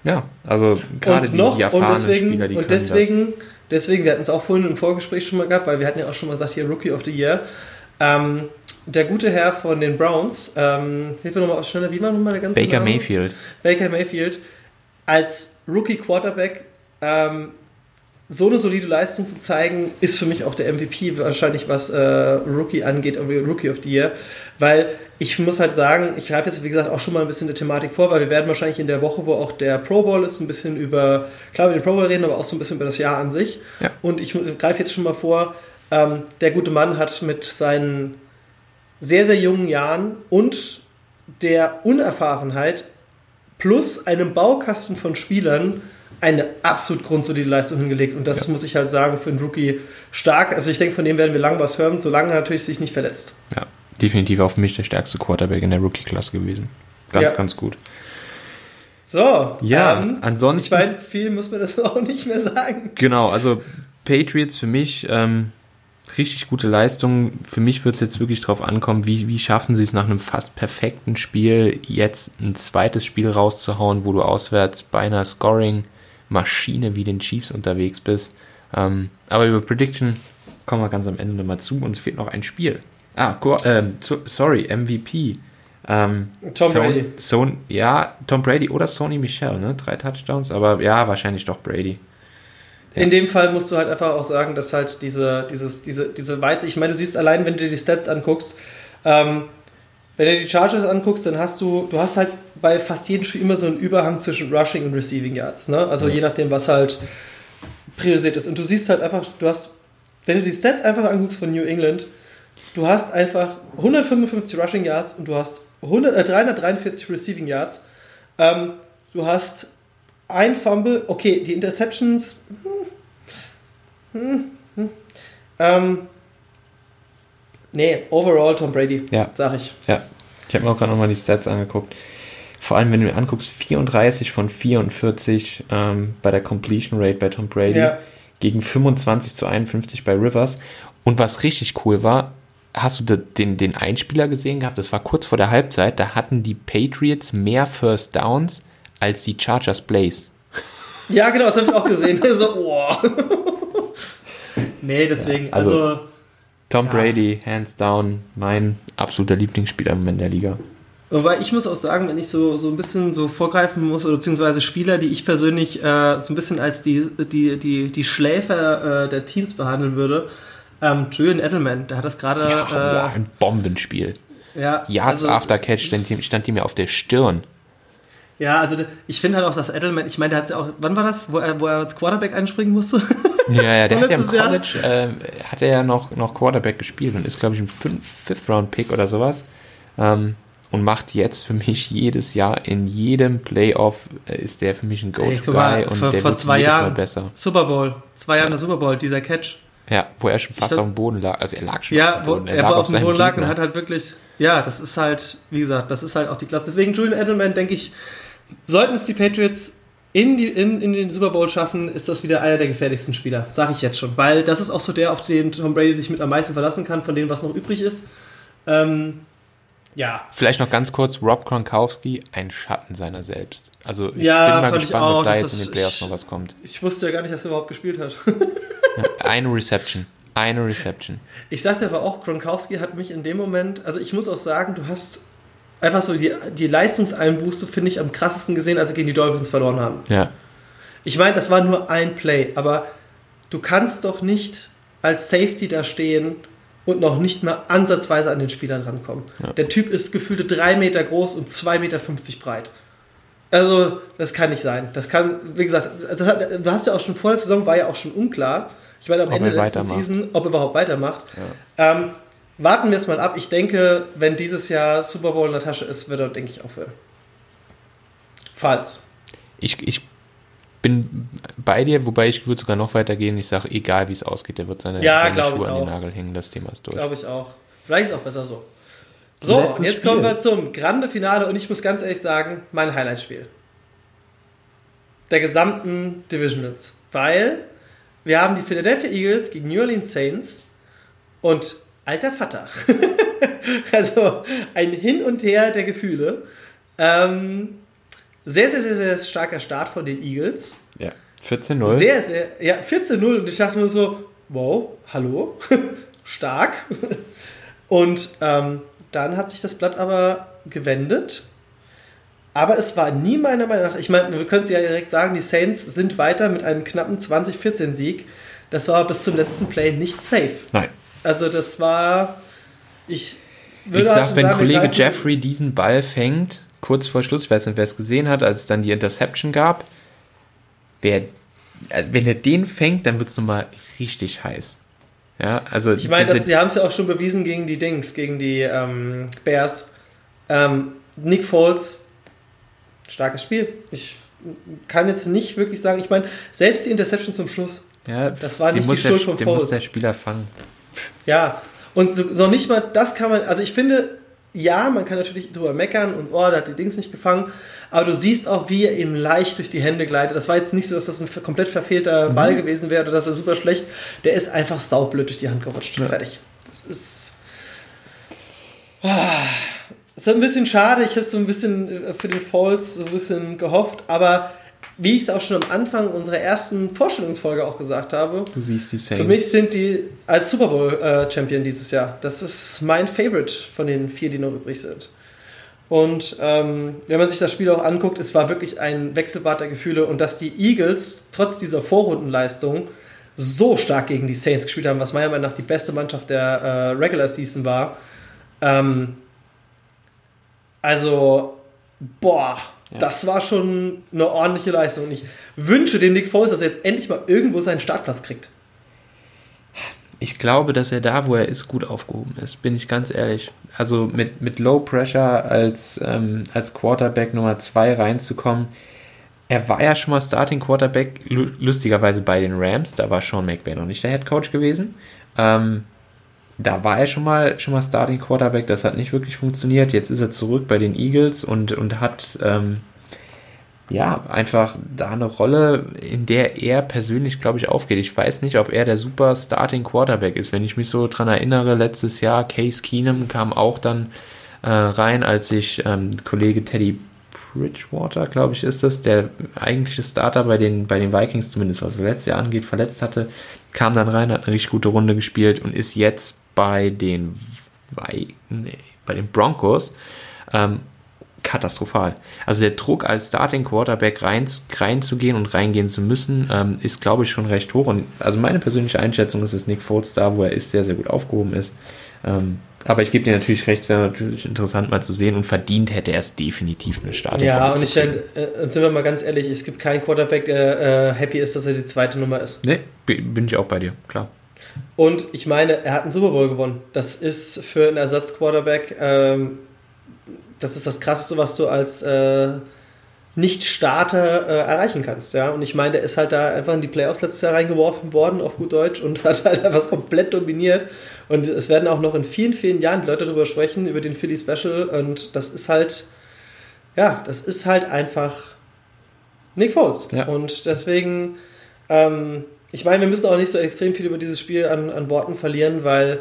ja, also gerade die, erfahrenen und deswegen, Spieler, die Und deswegen, das. deswegen, wir hatten es auch vorhin im Vorgespräch schon mal gehabt, weil wir hatten ja auch schon mal gesagt, hier Rookie of the Year. Ähm, der gute Herr von den Browns, ähm, hilf mir nochmal schneller, wie war nochmal der ganze Baker Name? Mayfield. Baker Mayfield, als Rookie Quarterback ähm, so eine solide Leistung zu zeigen, ist für mich auch der MVP wahrscheinlich, was äh, Rookie angeht, Rookie of the Year. Weil ich muss halt sagen, ich greife jetzt, wie gesagt, auch schon mal ein bisschen der Thematik vor, weil wir werden wahrscheinlich in der Woche, wo auch der Pro Bowl ist, ein bisschen über, klar, über den Pro Bowl reden, aber auch so ein bisschen über das Jahr an sich. Ja. Und ich greife jetzt schon mal vor, ähm, der gute Mann hat mit seinen sehr, sehr jungen Jahren und der Unerfahrenheit plus einem Baukasten von Spielern eine absolut grundsolide Leistung hingelegt. Und das ja. muss ich halt sagen, für einen Rookie stark. Also ich denke, von dem werden wir lang was hören, solange er natürlich sich nicht verletzt. Ja, definitiv auch für mich der stärkste Quarterback in der Rookie-Klasse gewesen. Ganz, ja. ganz gut. So, ja, ähm, ansonsten. Ich meine, viel muss man das auch nicht mehr sagen. Genau, also Patriots für mich ähm, richtig gute Leistung. Für mich wird es jetzt wirklich darauf ankommen, wie, wie schaffen sie es nach einem fast perfekten Spiel jetzt ein zweites Spiel rauszuhauen, wo du auswärts bei einer Scoring-Maschine wie den Chiefs unterwegs bist. Ähm, aber über Prediction kommen wir ganz am Ende nochmal zu. Uns fehlt noch ein Spiel. Ah, ähm, sorry, MVP. Ähm, Tom Son, Brady. Son, ja, Tom Brady oder Sony Michel, ne? Drei Touchdowns, aber ja, wahrscheinlich doch Brady. In dem Fall musst du halt einfach auch sagen, dass halt diese, dieses, diese, diese Weize, ich meine, du siehst allein, wenn du dir die Stats anguckst, ähm, wenn du die Chargers anguckst, dann hast du, du hast halt bei fast jedem Spiel immer so einen Überhang zwischen Rushing und Receiving Yards, ne? Also ja. je nachdem, was halt priorisiert ist. Und du siehst halt einfach, du hast, wenn du die Stats einfach anguckst von New England, du hast einfach 155 Rushing Yards und du hast 100, äh, 343 Receiving Yards. Ähm, du hast ein Fumble, okay, die Interceptions. Hm, hm, hm, ähm, nee, overall Tom Brady, ja. sag ich. Ja, ich habe mir auch gerade nochmal die Stats angeguckt. Vor allem, wenn du mir anguckst, 34 von 44 ähm, bei der Completion Rate bei Tom Brady ja. gegen 25 zu 51 bei Rivers. Und was richtig cool war, hast du den, den Einspieler gesehen gehabt? Das war kurz vor der Halbzeit. Da hatten die Patriots mehr First Downs als die Chargers Blaze. Ja, genau, das habe ich auch gesehen. so, oh. nee, deswegen, ja, also, also, Tom ja. Brady, hands down, mein absoluter Lieblingsspieler im Moment der Liga. Wobei ich muss auch sagen, wenn ich so, so ein bisschen so vorgreifen muss, oder beziehungsweise Spieler, die ich persönlich äh, so ein bisschen als die, die, die, die Schläfer äh, der Teams behandeln würde, ähm, Julian Edelman, der hat das gerade. Ja, äh, ein Bombenspiel. Ja, Yards also, after Catch stand, stand ihm ja auf der Stirn. Ja, also ich finde halt auch, dass Edelman, ich meine, der hat ja auch, wann war das, wo er, wo er als Quarterback einspringen musste? Ja, ja, der hat ja im College, äh, hat er ja noch, noch Quarterback gespielt und ist, glaube ich, ein Fifth-Round-Pick oder sowas. Ähm, und macht jetzt für mich jedes Jahr in jedem Playoff äh, ist der für mich ein Go-To-Guy und vor, der vor wird zwei jedes Jahren, Mal besser. Super Bowl, zwei Jahre ja. der Super Bowl, dieser Catch. Ja, wo er schon fast glaub, auf dem Boden lag. Also er lag schon ja, auf dem Boden. Ja, er, er war auf dem Boden lag und hat halt wirklich, ja, das ist halt, wie gesagt, das ist halt auch die Klasse. Deswegen Julian Edelman, denke ich, Sollten es die Patriots in, die, in, in den Super Bowl schaffen, ist das wieder einer der gefährlichsten Spieler. Sage ich jetzt schon. Weil das ist auch so der, auf den Tom Brady sich mit am meisten verlassen kann, von dem, was noch übrig ist. Ähm, ja. Vielleicht noch ganz kurz, Rob Gronkowski, ein Schatten seiner selbst. Also ich ja, bin mal gespannt, ob da jetzt in den Playoffs noch was kommt. Ich wusste ja gar nicht, dass er überhaupt gespielt hat. eine Reception. Eine Reception. Ich sagte aber auch, Gronkowski hat mich in dem Moment, also ich muss auch sagen, du hast einfach so die, die Leistungseinbuße, finde ich, am krassesten gesehen, als sie gegen die Dolphins verloren haben. Ja. Ich meine, das war nur ein Play, aber du kannst doch nicht als Safety da stehen und noch nicht mal ansatzweise an den Spielern rankommen. Ja. Der Typ ist gefühlte drei Meter groß und 2,50 Meter breit. Also, das kann nicht sein. Das kann, wie gesagt, hat, du hast ja auch schon vor der Saison, war ja auch schon unklar. Ich meine, am ob Ende der letzten Season, ob er überhaupt weitermacht. Ja. Ähm, warten wir es mal ab. Ich denke, wenn dieses Jahr Super Bowl in der Tasche ist, wird er, denke ich, aufhören. Falls. Ich, ich bin bei dir, wobei ich würde sogar noch weitergehen. Ich sage, egal wie es ausgeht, der wird seine, ja, seine Schuhe an den Nagel hängen. Das Thema ist durch. Glaube ich auch. Vielleicht ist es auch besser so. So, jetzt Spiel. kommen wir zum Grande Finale und ich muss ganz ehrlich sagen, mein Highlight-Spiel. Der gesamten Divisionals. Weil wir haben die Philadelphia Eagles gegen New Orleans Saints und alter Vater. also ein Hin und Her der Gefühle. Ähm, sehr, sehr, sehr, sehr starker Start von den Eagles. Ja, 14-0. Sehr, sehr, ja, 14-0 und ich dachte nur so, wow, hallo, stark. Und ähm, dann hat sich das Blatt aber gewendet. Aber es war nie meiner Meinung nach, ich meine, wir können es ja direkt sagen, die Saints sind weiter mit einem knappen 20-14-Sieg. Das war bis zum letzten Play nicht safe. Nein. Also das war, ich würde Ich sag, halt wenn sagen, Kollege Jeffrey diesen Ball fängt, kurz vor Schluss, ich weiß nicht, wer es gesehen hat, als es dann die Interception gab, wer, äh, wenn er den fängt, dann wird es nochmal richtig heiß. Ja, also ich meine, die haben es ja auch schon bewiesen gegen die Dings, gegen die ähm, Bears. Ähm, Nick Foles, starkes Spiel. Ich kann jetzt nicht wirklich sagen, ich meine, selbst die Interception zum Schluss, ja, das war nicht die Schuld der, von Foles. muss der Spieler fangen. Ja, und so, so nicht mal, das kann man, also ich finde, ja, man kann natürlich drüber meckern und oh, da hat die Dings nicht gefangen, aber du siehst auch, wie er eben leicht durch die Hände gleitet. Das war jetzt nicht so, dass das ein komplett verfehlter mhm. Ball gewesen wäre oder dass er super schlecht. Der ist einfach saublöd durch die Hand gerutscht. Ja. Fertig. Das ist. Ah, ist ein bisschen schade. Ich habe so ein bisschen äh, für den Falls so ein bisschen gehofft, aber wie ich es auch schon am Anfang unserer ersten Vorstellungsfolge auch gesagt habe, du siehst die Saints. Für mich sind die als Super Bowl äh, Champion dieses Jahr. Das ist mein Favorite von den vier, die noch übrig sind. Und ähm, wenn man sich das Spiel auch anguckt, es war wirklich ein Wechselbad der Gefühle und dass die Eagles trotz dieser Vorrundenleistung so stark gegen die Saints gespielt haben, was meiner Meinung nach die beste Mannschaft der äh, Regular Season war. Ähm, also, boah, ja. Das war schon eine ordentliche Leistung. Und ich wünsche dem Nick Foles, dass er jetzt endlich mal irgendwo seinen Startplatz kriegt. Ich glaube, dass er da, wo er ist, gut aufgehoben ist, bin ich ganz ehrlich. Also mit, mit Low Pressure als, ähm, als Quarterback Nummer 2 reinzukommen. Er war ja schon mal Starting Quarterback, lustigerweise bei den Rams, da war Sean McVay noch nicht der Head Coach gewesen. Ähm, da war er schon mal, schon mal Starting Quarterback, das hat nicht wirklich funktioniert. Jetzt ist er zurück bei den Eagles und, und hat ähm, ja einfach da eine Rolle, in der er persönlich, glaube ich, aufgeht. Ich weiß nicht, ob er der super Starting Quarterback ist. Wenn ich mich so dran erinnere, letztes Jahr Case Keenum kam auch dann äh, rein, als sich ähm, Kollege Teddy Bridgewater, glaube ich, ist das, der eigentliche Starter bei den, bei den Vikings, zumindest was das letzte Jahr angeht, verletzt hatte, kam dann rein, hat eine richtig gute Runde gespielt und ist jetzt bei den, nee, bei den Broncos ähm, katastrophal. Also der Druck als Starting Quarterback rein, reinzugehen und reingehen zu müssen, ähm, ist, glaube ich, schon recht hoch. Und also meine persönliche Einschätzung ist, dass Nick Foles da, wo er ist, sehr, sehr gut aufgehoben ist. Ähm, aber ich gebe dir natürlich recht, wäre natürlich interessant mal zu sehen und verdient hätte er es definitiv eine Starting Ja, und ich äh, sind wir mal ganz ehrlich, es gibt keinen Quarterback, der äh, happy ist, dass er die zweite Nummer ist. Nee, bin ich auch bei dir, klar. Und ich meine, er hat einen Super Bowl gewonnen. Das ist für einen Ersatzquarterback, ähm, das ist das Krasseste, was du als äh, Nicht-Starter äh, erreichen kannst. Ja? Und ich meine, der ist halt da einfach in die Playoffs letztes Jahr reingeworfen worden, auf gut Deutsch, und hat halt einfach komplett dominiert. Und es werden auch noch in vielen, vielen Jahren Leute darüber sprechen, über den Philly Special. Und das ist halt, ja, das ist halt einfach Nick Foles. Ja. Und deswegen, ähm, ich meine, wir müssen auch nicht so extrem viel über dieses Spiel an, an Worten verlieren, weil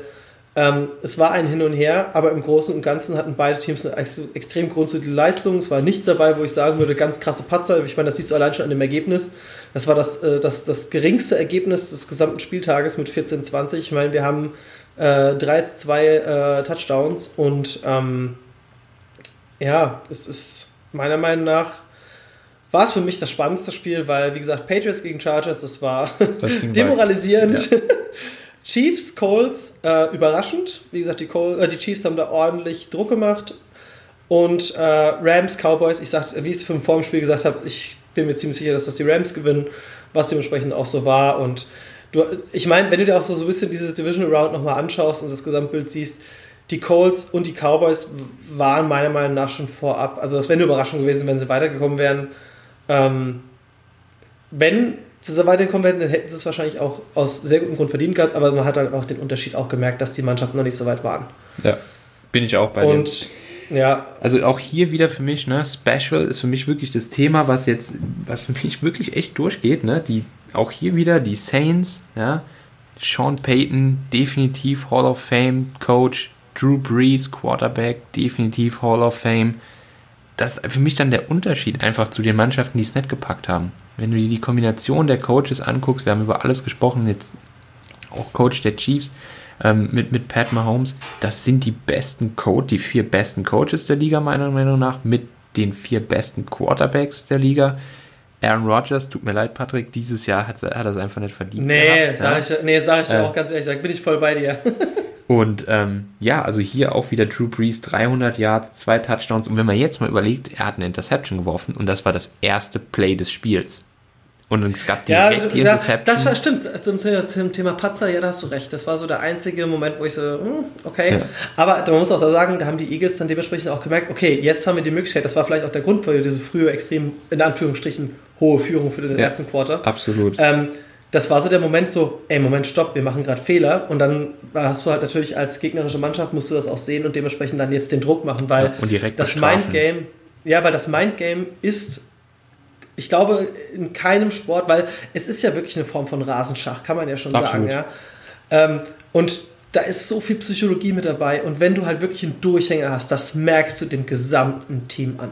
ähm, es war ein Hin und Her, aber im Großen und Ganzen hatten beide Teams eine ex extrem grundsolide Leistung. Es war nichts dabei, wo ich sagen würde, ganz krasse Patzer. Ich meine, das siehst du allein schon an dem Ergebnis. Das war das, äh, das, das geringste Ergebnis des gesamten Spieltages mit 14-20. Ich meine, wir haben äh, 3 zu 2 äh, Touchdowns und ähm, ja, es ist meiner Meinung nach war es für mich das spannendste Spiel, weil, wie gesagt, Patriots gegen Chargers, das war das demoralisierend. Ja. Chiefs, Colts, äh, überraschend. Wie gesagt, die, Col äh, die, Chiefs haben da ordentlich Druck gemacht. Und äh, Rams, Cowboys, ich sag, wie ich es vom Vorspiel gesagt habe, ich bin mir ziemlich sicher, dass das die Rams gewinnen, was dementsprechend auch so war. Und du, ich meine, wenn du dir auch so, so ein bisschen dieses Division Round nochmal anschaust und das Gesamtbild siehst, die Colts und die Cowboys waren meiner Meinung nach schon vorab, also das wäre eine Überraschung gewesen, wenn sie weitergekommen wären. Ähm, wenn sie so weitergekommen wären, dann hätten sie es wahrscheinlich auch aus sehr gutem Grund verdient gehabt, aber man hat halt auch den Unterschied auch gemerkt, dass die Mannschaften noch nicht so weit waren. Ja, bin ich auch bei dir. Und ja. Also auch hier wieder für mich, ne, Special ist für mich wirklich das Thema, was jetzt, was für mich wirklich echt durchgeht, ne? Die, auch hier wieder die Saints, ja. Sean Payton, definitiv Hall of Fame Coach, Drew Brees, Quarterback, definitiv Hall of Fame. Das ist für mich dann der Unterschied einfach zu den Mannschaften, die es nicht gepackt haben. Wenn du dir die Kombination der Coaches anguckst, wir haben über alles gesprochen, jetzt auch Coach der Chiefs ähm, mit, mit Pat Mahomes, das sind die besten Coach, die vier besten Coaches der Liga, meiner Meinung nach, mit den vier besten Quarterbacks der Liga. Aaron Rodgers, tut mir leid, Patrick, dieses Jahr hat, hat er es einfach nicht verdient. Nee, gehabt, sag ja. ich, nee, sag ich äh, auch ganz ehrlich, da bin ich voll bei dir. Und ähm, ja, also hier auch wieder Drew Brees, 300 Yards, zwei Touchdowns. Und wenn man jetzt mal überlegt, er hat eine Interception geworfen und das war das erste Play des Spiels. Und es gab direkt ja, die Interception. Das war stimmt. Zum, zum, Thema Patzer, ja, da hast du recht. Das war so der einzige Moment, wo ich so, hm, okay. Ja. Aber man muss auch da sagen, da haben die Eagles dann dementsprechend auch gemerkt, okay, jetzt haben wir die Möglichkeit, das war vielleicht auch der Grund für diese frühe, extrem, in Anführungsstrichen, hohe Führung für den ja, ersten Quarter. Absolut. Ähm, das war so der Moment so, ey, Moment, stopp, wir machen gerade Fehler. Und dann hast du halt natürlich als gegnerische Mannschaft musst du das auch sehen und dementsprechend dann jetzt den Druck machen, weil ja, das Mindgame, ja, weil das Mindgame ist, ich glaube, in keinem Sport, weil es ist ja wirklich eine Form von Rasenschach, kann man ja schon Absolut. sagen, ja. Ähm, und da ist so viel Psychologie mit dabei. Und wenn du halt wirklich einen Durchhänger hast, das merkst du dem gesamten Team an.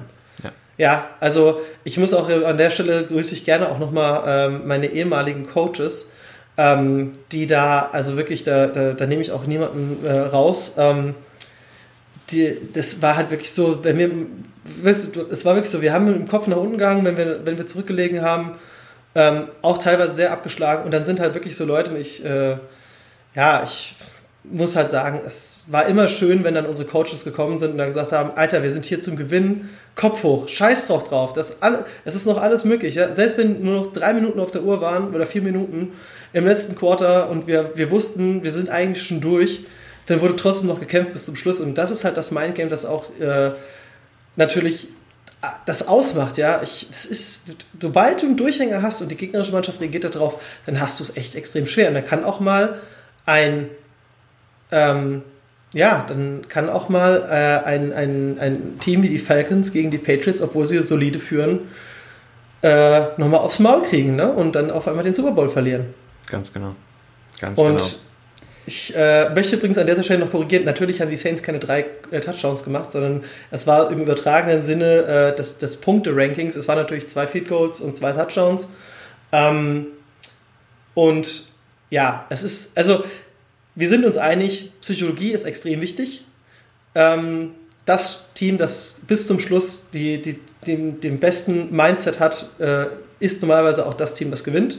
Ja, also ich muss auch an der Stelle grüße ich gerne auch nochmal ähm, meine ehemaligen Coaches, ähm, die da, also wirklich, da, da, da nehme ich auch niemanden äh, raus. Ähm, die, das war halt wirklich so, wenn wir, weißt du, es war wirklich so, wir haben im Kopf nach unten gegangen, wenn wir, wenn wir zurückgelegen haben, ähm, auch teilweise sehr abgeschlagen und dann sind halt wirklich so Leute und ich, äh, ja, ich muss halt sagen, es war immer schön, wenn dann unsere Coaches gekommen sind und dann gesagt haben, Alter, wir sind hier zum Gewinnen, Kopf hoch, scheiß drauf drauf, das, alle, es ist noch alles möglich. Ja? Selbst wenn nur noch drei Minuten auf der Uhr waren oder vier Minuten im letzten Quarter und wir, wir wussten, wir sind eigentlich schon durch, dann wurde trotzdem noch gekämpft bis zum Schluss und das ist halt das Mindgame, das auch äh, natürlich äh, das ausmacht, ja. Ich, das ist, sobald du einen Durchhänger hast und die gegnerische Mannschaft reagiert darauf, dann hast du es echt extrem schwer. Und da kann auch mal ein ähm, ja, dann kann auch mal äh, ein, ein, ein Team wie die Falcons gegen die Patriots, obwohl sie solide führen, äh, nochmal aufs Maul kriegen ne? und dann auf einmal den Super Bowl verlieren. Ganz genau. Ganz und genau. Ich äh, möchte übrigens an dieser Stelle noch korrigieren, natürlich haben die Saints keine drei äh, Touchdowns gemacht, sondern es war im übertragenen Sinne äh, des, des Punkte-Rankings. Es waren natürlich zwei Field Goals und zwei Touchdowns. Ähm, und ja, es ist, also wir sind uns einig, Psychologie ist extrem wichtig. Ähm, das Team, das bis zum Schluss die, die, den, den besten Mindset hat, äh, ist normalerweise auch das Team, das gewinnt.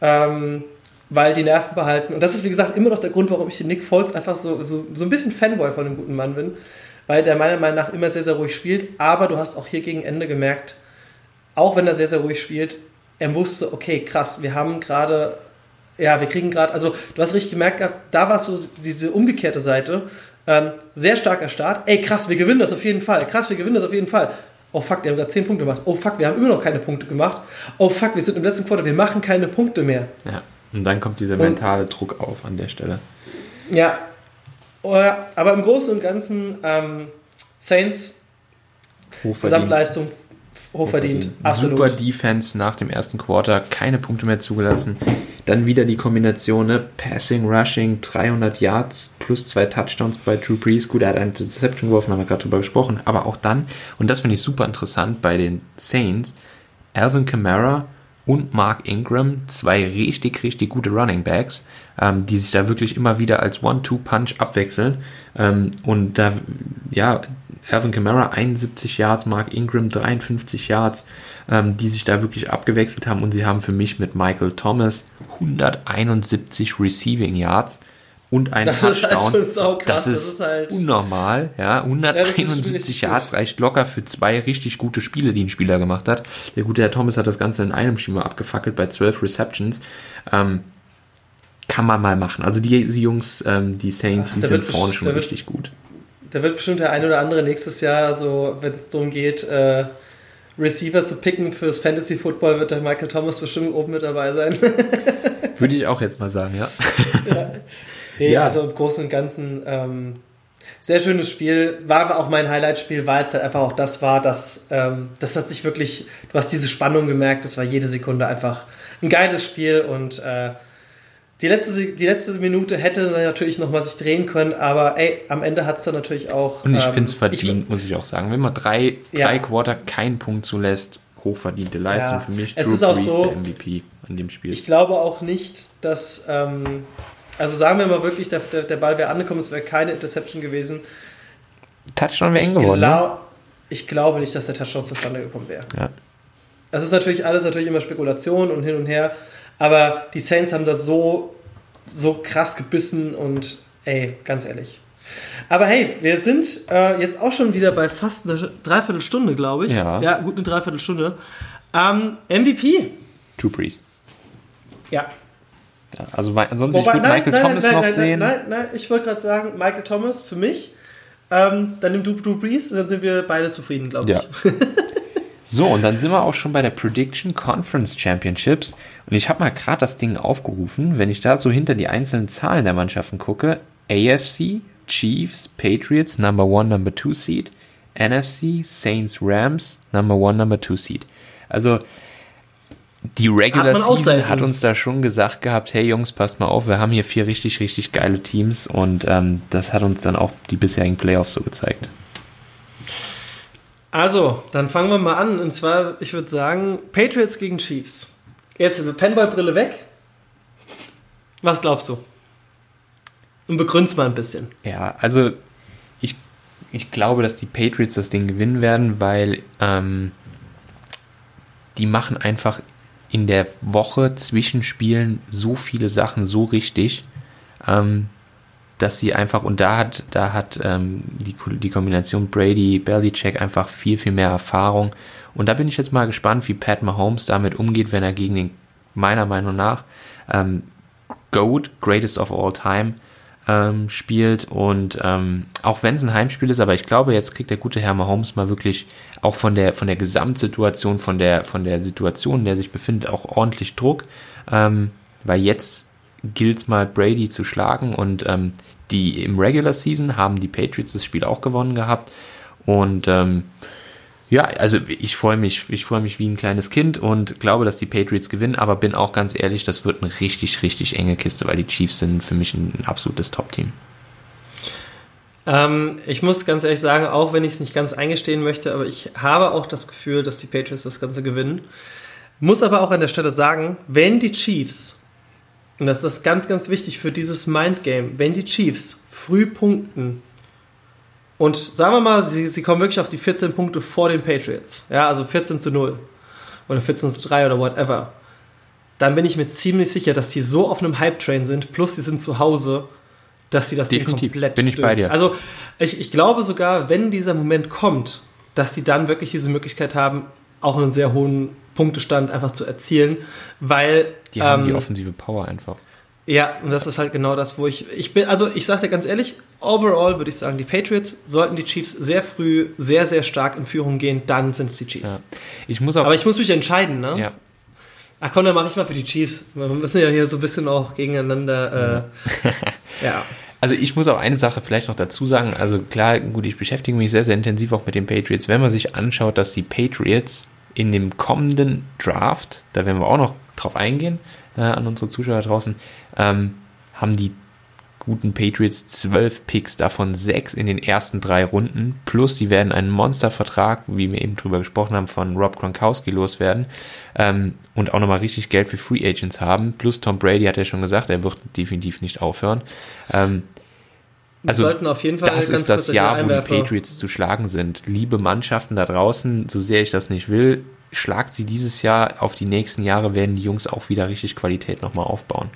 Ähm, weil die Nerven behalten. Und das ist, wie gesagt, immer noch der Grund, warum ich den Nick Foles einfach so, so, so ein bisschen Fanboy von dem guten Mann bin. Weil der meiner Meinung nach immer sehr, sehr ruhig spielt. Aber du hast auch hier gegen Ende gemerkt, auch wenn er sehr, sehr ruhig spielt, er wusste, okay, krass, wir haben gerade ja, wir kriegen gerade, also du hast richtig gemerkt, da war so diese umgekehrte Seite. Ähm, sehr starker Start. Ey, krass, wir gewinnen das auf jeden Fall. Krass, wir gewinnen das auf jeden Fall. Oh fuck, wir haben gerade 10 Punkte gemacht. Oh fuck, wir haben immer noch keine Punkte gemacht. Oh fuck, wir sind im letzten Quartal, wir machen keine Punkte mehr. Ja, und dann kommt dieser mentale und, Druck auf an der Stelle. Ja, oh aber im Großen und Ganzen ähm, Saints Gesamtleistung hochverdient. Absolut. Super Defense nach dem ersten Quarter, keine Punkte mehr zugelassen. Dann wieder die Kombination, ne? Passing, Rushing, 300 Yards plus zwei Touchdowns bei Drew Brees. Gut, er hat eine Deception geworfen, haben wir gerade drüber gesprochen. Aber auch dann, und das finde ich super interessant bei den Saints, Alvin Kamara und Mark Ingram, zwei richtig, richtig gute Running Backs, ähm, die sich da wirklich immer wieder als One-Two-Punch abwechseln. Ähm, und da, ja, Alvin Kamara 71 Yards, Mark Ingram 53 Yards, ähm, die sich da wirklich abgewechselt haben. Und sie haben für mich mit Michael Thomas 171 Receiving Yards und ein das Touchdown. Ist halt das ist, das ist halt unnormal. Ja, 171 ja, Yards reicht locker für zwei richtig gute Spiele, die ein Spieler gemacht hat. Der gute Herr Thomas hat das Ganze in einem Spiel mal abgefackelt bei 12 Receptions. Ähm, kann man mal machen. Also die, die Jungs, ähm, die Saints, die sind vorne schon richtig gut. Da wird bestimmt der ein oder andere nächstes Jahr, so wenn es darum geht, äh, Receiver zu picken fürs Fantasy Football, wird der Michael Thomas bestimmt oben mit dabei sein. Würde ich auch jetzt mal sagen, ja. ja. Nee, ja. also im Großen und Ganzen ähm, sehr schönes Spiel. War aber auch mein Highlight-Spiel, weil es halt einfach auch das war, dass ähm, das hat sich wirklich, du hast diese Spannung gemerkt, das war jede Sekunde einfach ein geiles Spiel und äh, die letzte, die letzte Minute hätte natürlich noch mal sich drehen können, aber ey, am Ende hat es dann natürlich auch. Und ich ähm, finde es verdient, ich, muss ich auch sagen. Wenn man drei, ja. drei Quarter keinen Punkt zulässt, hochverdiente Leistung ja. für mich. Es Drew ist auch Brees so, der MVP an dem Spiel. Ich glaube auch nicht, dass, ähm, also sagen wir mal wirklich, der, der, der Ball wäre angekommen, es wäre keine Interception gewesen. Touchdown wäre eng geworden. Ne? Ich glaube nicht, dass der Touchdown zustande gekommen wäre. Ja. Das ist natürlich alles natürlich immer Spekulation und hin und her. Aber die Saints haben das so, so krass gebissen und ey, ganz ehrlich. Aber hey, wir sind äh, jetzt auch schon wieder bei fast einer Dreiviertelstunde, glaube ich. Ja. Ja, gut eine Dreiviertelstunde. Ähm, MVP. Drew Brees. Ja. ja also ansonsten, Wobei, ich würde Michael nein, Thomas nein, noch nein, sehen. Nein, nein, nein, ich wollte gerade sagen, Michael Thomas für mich. Ähm, dann nimm du Drew Brees und dann sind wir beide zufrieden, glaube ja. So, und dann sind wir auch schon bei der Prediction Conference Championships. Und ich habe mal gerade das Ding aufgerufen. Wenn ich da so hinter die einzelnen Zahlen der Mannschaften gucke, AFC, Chiefs, Patriots, Number One, Number Two Seed, NFC, Saints, Rams, Number One, Number Two Seed. Also die Regular Season hat uns da schon gesagt gehabt, hey Jungs, passt mal auf, wir haben hier vier richtig, richtig geile Teams und ähm, das hat uns dann auch die bisherigen Playoffs so gezeigt. Also, dann fangen wir mal an. Und zwar, ich würde sagen, Patriots gegen Chiefs. Jetzt Penball-Brille weg. Was glaubst du? Und begründ's mal ein bisschen. Ja, also ich, ich glaube, dass die Patriots das Ding gewinnen werden, weil ähm, die machen einfach in der Woche zwischen Spielen so viele Sachen so richtig. Ähm, dass sie einfach, und da hat, da hat ähm, die, die Kombination Brady, Belichick einfach viel, viel mehr Erfahrung. Und da bin ich jetzt mal gespannt, wie Pat Mahomes damit umgeht, wenn er gegen den, meiner Meinung nach, ähm, GOAT, Greatest of All Time, ähm, spielt. Und ähm, auch wenn es ein Heimspiel ist, aber ich glaube, jetzt kriegt der gute Herr Mahomes mal wirklich auch von der, von der Gesamtsituation, von der, von der Situation, in der er sich befindet, auch ordentlich Druck. Ähm, weil jetzt gilt es mal Brady zu schlagen und ähm, die im Regular Season haben die Patriots das Spiel auch gewonnen gehabt und ähm, ja, also ich freue mich, ich freue mich wie ein kleines Kind und glaube, dass die Patriots gewinnen, aber bin auch ganz ehrlich, das wird eine richtig, richtig enge Kiste, weil die Chiefs sind für mich ein absolutes Top-Team. Ähm, ich muss ganz ehrlich sagen, auch wenn ich es nicht ganz eingestehen möchte, aber ich habe auch das Gefühl, dass die Patriots das Ganze gewinnen. Muss aber auch an der Stelle sagen, wenn die Chiefs und das ist ganz, ganz wichtig für dieses Mindgame. Wenn die Chiefs früh punkten und sagen wir mal, sie, sie kommen wirklich auf die 14 Punkte vor den Patriots, ja, also 14 zu 0 oder 14 zu 3 oder whatever, dann bin ich mir ziemlich sicher, dass sie so auf einem Hype-Train sind, plus sie sind zu Hause, dass sie das Definitiv. komplett bin ich bei dir. Also ich, ich glaube sogar, wenn dieser Moment kommt, dass sie dann wirklich diese Möglichkeit haben, auch einen sehr hohen Punktestand einfach zu erzielen, weil. Die haben ähm, die offensive Power einfach. Ja, und das ist halt genau das, wo ich. Ich bin, also ich sage dir ganz ehrlich, overall würde ich sagen, die Patriots sollten die Chiefs sehr früh sehr, sehr stark in Führung gehen, dann sind es die Chiefs. Ja. Ich muss auch, Aber ich muss mich entscheiden, ne? Ja. Ach komm, dann mache ich mal für die Chiefs. Wir müssen ja hier so ein bisschen auch gegeneinander. Äh, ja. Also ich muss auch eine Sache vielleicht noch dazu sagen. Also klar, gut, ich beschäftige mich sehr, sehr intensiv auch mit den Patriots. Wenn man sich anschaut, dass die Patriots in dem kommenden Draft, da werden wir auch noch drauf eingehen, äh, an unsere Zuschauer draußen, ähm, haben die guten Patriots zwölf Picks, davon sechs in den ersten drei Runden, plus sie werden einen Monstervertrag, wie wir eben drüber gesprochen haben, von Rob Gronkowski loswerden ähm, und auch nochmal richtig Geld für Free Agents haben, plus Tom Brady hat ja schon gesagt, er wird definitiv nicht aufhören. Ähm, also sollten auf jeden Fall das ist das Jahr, wo die Patriots zu schlagen sind. Liebe Mannschaften da draußen, so sehr ich das nicht will, schlagt sie dieses Jahr auf die nächsten Jahre, werden die Jungs auch wieder richtig Qualität nochmal aufbauen.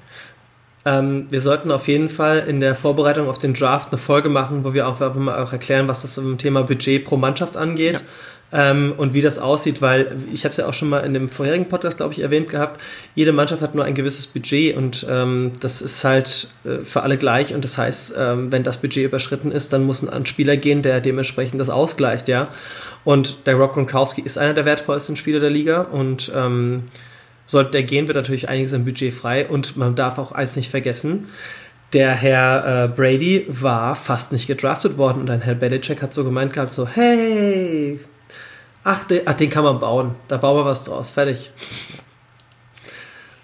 Ähm, wir sollten auf jeden Fall in der Vorbereitung auf den Draft eine Folge machen, wo wir auch, auch erklären, was das im Thema Budget pro Mannschaft angeht. Ähm, und wie das aussieht, weil ich habe es ja auch schon mal in dem vorherigen Podcast, glaube ich, erwähnt gehabt, jede Mannschaft hat nur ein gewisses Budget und ähm, das ist halt äh, für alle gleich und das heißt, ähm, wenn das Budget überschritten ist, dann muss ein Spieler gehen, der dementsprechend das ausgleicht, ja. Und der Rob Gronkowski ist einer der wertvollsten Spieler der Liga und ähm, sollte der gehen, wird natürlich einiges im Budget frei und man darf auch eins nicht vergessen, der Herr äh, Brady war fast nicht gedraftet worden und ein Herr Belichick hat so gemeint gehabt, so, hey, Ach, den, ach, den kann man bauen. Da bauen wir was draus. Fertig.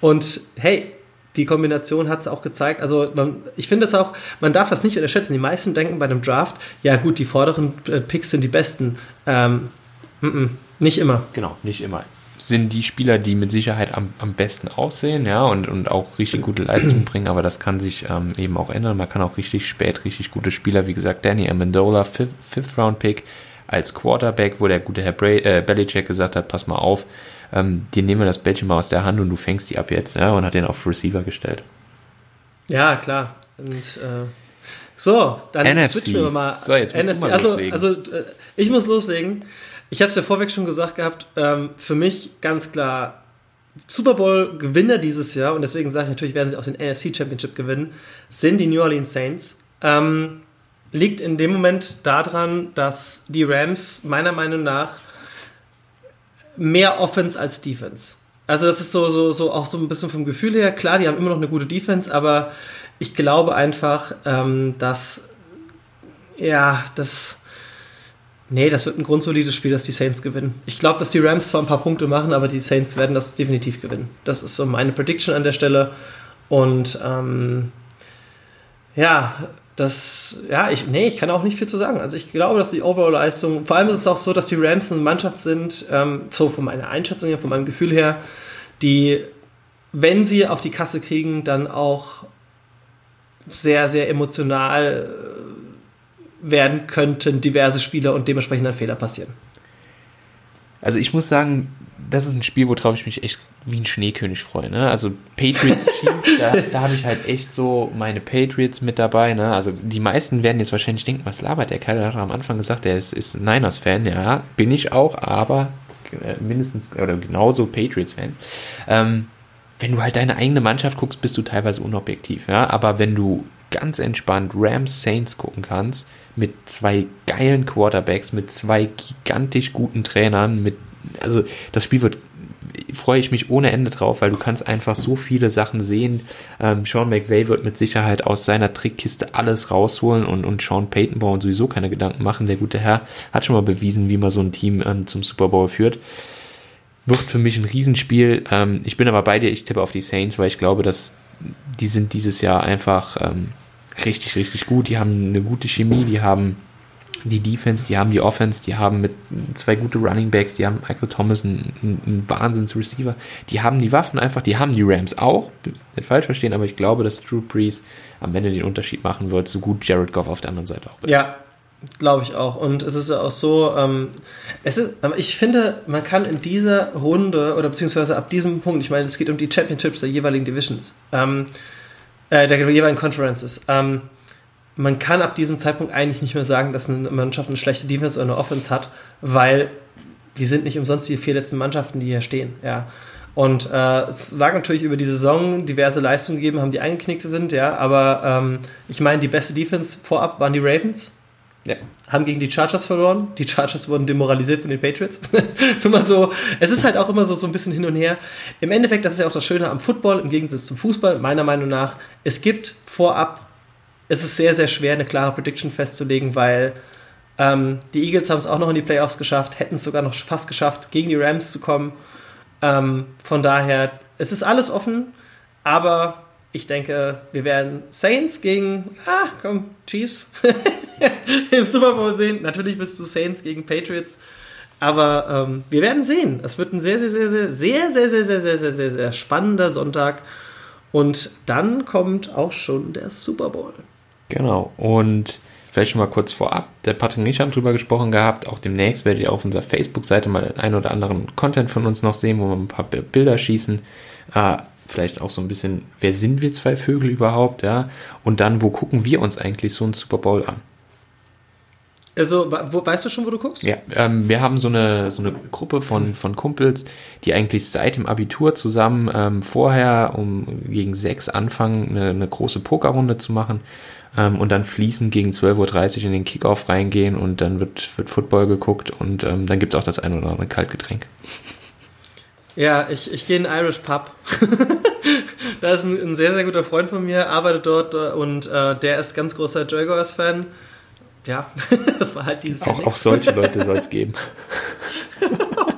Und hey, die Kombination hat es auch gezeigt. Also man, ich finde es auch, man darf das nicht unterschätzen. Die meisten denken bei einem Draft, ja gut, die vorderen äh, Picks sind die besten. Ähm, m -m, nicht immer. Genau, nicht immer. Sind die Spieler, die mit Sicherheit am, am besten aussehen, ja, und, und auch richtig gute Leistungen bringen, aber das kann sich ähm, eben auch ändern. Man kann auch richtig spät richtig gute Spieler, wie gesagt, Danny Amendola, Fifth-Round-Pick, als Quarterback, wo der gute Herr Bra äh, Belichick gesagt hat, pass mal auf, ähm, dir nehmen wir das Bällchen mal aus der Hand und du fängst die ab jetzt, ja, und hat den auf Receiver gestellt. Ja, klar. Und äh, so, dann NFC. switchen wir mal. So, jetzt musst NFC. Mal also, also äh, ich muss loslegen. Ich habe es ja vorweg schon gesagt gehabt, ähm, für mich ganz klar Super Bowl Gewinner dieses Jahr, und deswegen sage ich natürlich, werden sie auch den NFC Championship gewinnen, sind die New Orleans Saints. Ähm, liegt in dem Moment daran, dass die Rams meiner Meinung nach mehr Offense als Defense. Also das ist so, so, so auch so ein bisschen vom Gefühl her. Klar, die haben immer noch eine gute Defense, aber ich glaube einfach, ähm, dass ja, das Nee, das wird ein grundsolides Spiel, dass die Saints gewinnen. Ich glaube, dass die Rams zwar ein paar Punkte machen, aber die Saints werden das definitiv gewinnen. Das ist so meine Prediction an der Stelle. Und ähm, ja, das, ja, ich, nee, ich kann auch nicht viel zu sagen. Also ich glaube, dass die Overall-Leistung, vor allem ist es auch so, dass die Rams eine Mannschaft sind, ähm, so von meiner Einschätzung her, von meinem Gefühl her, die, wenn sie auf die Kasse kriegen, dann auch sehr, sehr emotional äh, werden könnten, diverse Spieler und dementsprechend dann Fehler passieren. Also ich muss sagen, das ist ein Spiel, worauf ich mich echt wie ein Schneekönig freue. Ne? Also Patriots Chiefs, da, da habe ich halt echt so meine Patriots mit dabei. Ne? Also die meisten werden jetzt wahrscheinlich denken, was labert der Kerl? Der hat am Anfang gesagt, er ist, ist Niners-Fan. Ja, bin ich auch, aber äh, mindestens oder genauso Patriots-Fan. Ähm, wenn du halt deine eigene Mannschaft guckst, bist du teilweise unobjektiv. Ja? Aber wenn du ganz entspannt Rams Saints gucken kannst, mit zwei geilen Quarterbacks, mit zwei gigantisch guten Trainern, mit also das Spiel wird freue ich mich ohne Ende drauf, weil du kannst einfach so viele Sachen sehen. Ähm, Sean McVay wird mit Sicherheit aus seiner Trickkiste alles rausholen und, und Sean Payton braucht sowieso keine Gedanken machen. Der gute Herr hat schon mal bewiesen, wie man so ein Team ähm, zum Super Bowl führt. Wird für mich ein Riesenspiel. Ähm, ich bin aber bei dir, ich tippe auf die Saints, weil ich glaube, dass die sind dieses Jahr einfach ähm, richtig, richtig gut. Die haben eine gute Chemie, die haben die Defense, die haben die Offense, die haben mit zwei gute Running Backs, die haben Michael Thomas, einen, einen Wahnsinns-Receiver. Die haben die Waffen einfach, die haben die Rams auch. Nicht falsch verstehen, aber ich glaube, dass Drew Brees am Ende den Unterschied machen wird, so gut Jared Goff auf der anderen Seite auch ist. Ja, glaube ich auch. Und es ist ja auch so, ähm, es ist, ich finde, man kann in dieser Runde oder beziehungsweise ab diesem Punkt, ich meine, es geht um die Championships der jeweiligen Divisions, ähm, äh, der jeweiligen Conferences. Ähm, man kann ab diesem Zeitpunkt eigentlich nicht mehr sagen, dass eine Mannschaft eine schlechte Defense oder eine Offense hat, weil die sind nicht umsonst die vier letzten Mannschaften, die hier stehen. Ja. Und äh, es lag natürlich über die Saison diverse Leistungen gegeben, haben die eingeknickt sind, ja, aber ähm, ich meine, die beste Defense vorab waren die Ravens. Ja. Haben gegen die Chargers verloren. Die Chargers wurden demoralisiert von den Patriots. immer so, es ist halt auch immer so, so ein bisschen hin und her. Im Endeffekt, das ist ja auch das Schöne am Football, im Gegensatz zum Fußball, meiner Meinung nach, es gibt vorab es ist sehr, sehr schwer, eine klare Prediction festzulegen, weil ähm, die Eagles haben es auch noch in die Playoffs geschafft, hätten es sogar noch fast geschafft, gegen die Rams zu kommen. Ähm, von daher, es ist alles offen, aber ich denke, wir werden Saints gegen, ah, komm, Chiefs im Super Bowl sehen. Natürlich bist du Saints gegen Patriots. Aber ähm, wir werden sehen. Es wird ein sehr, sehr, sehr, sehr, sehr, sehr, sehr, sehr, sehr, sehr, sehr, sehr spannender Sonntag. Und dann kommt auch schon der Super Bowl. Genau. Und vielleicht schon mal kurz vorab, der Patrick und ich haben drüber gesprochen gehabt. Auch demnächst werdet ihr auf unserer Facebook-Seite mal ein oder anderen Content von uns noch sehen, wo wir ein paar Bilder schießen. Äh, vielleicht auch so ein bisschen, wer sind wir zwei Vögel überhaupt, ja? Und dann, wo gucken wir uns eigentlich so einen Super Bowl an? Also, wo, weißt du schon, wo du guckst? Ja, ähm, wir haben so eine, so eine Gruppe von, von Kumpels, die eigentlich seit dem Abitur zusammen ähm, vorher um gegen sechs anfangen, eine, eine große Pokerrunde zu machen ähm, und dann fließend gegen 12.30 Uhr in den Kickoff reingehen und dann wird, wird Football geguckt und ähm, dann gibt es auch das ein oder andere Kaltgetränk. Ja, ich, ich gehe in Irish Pub. da ist ein, ein, sehr, sehr guter Freund von mir, arbeitet dort äh, und äh, der ist ganz großer Jaguars-Fan. Ja, das war halt dieses. Auch, auch solche Leute soll es geben.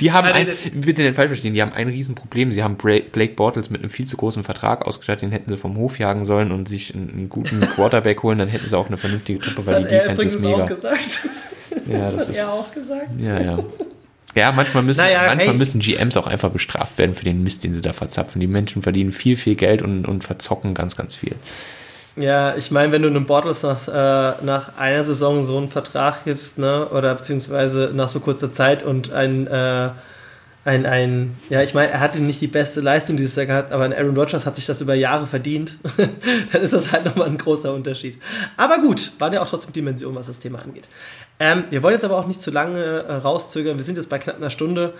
Die haben ein, bitte den falsch verstehen, die haben ein Riesenproblem. Sie haben Blake Bortles mit einem viel zu großen Vertrag ausgestattet, den hätten sie vom Hof jagen sollen und sich einen, einen guten Quarterback holen, dann hätten sie auch eine vernünftige Truppe, weil die Defense ist mega. Auch gesagt. Ja, das, das hat ist, er auch gesagt. Ja, ja. Ja, manchmal müssen, naja, manchmal hey. müssen GMs auch einfach bestraft werden für den Mist, den sie da verzapfen. Die Menschen verdienen viel, viel Geld und, und verzocken ganz, ganz viel. Ja, ich meine, wenn du einem Bortles nach, äh, nach einer Saison so einen Vertrag gibst, ne, oder beziehungsweise nach so kurzer Zeit und ein, äh, ein, ein, ja, ich meine, er hatte nicht die beste Leistung dieses Jahr gehabt, aber ein Aaron Rodgers hat sich das über Jahre verdient, dann ist das halt nochmal ein großer Unterschied. Aber gut, waren ja auch trotzdem Dimensionen, was das Thema angeht. Ähm, wir wollen jetzt aber auch nicht zu lange äh, rauszögern, wir sind jetzt bei knapp einer Stunde.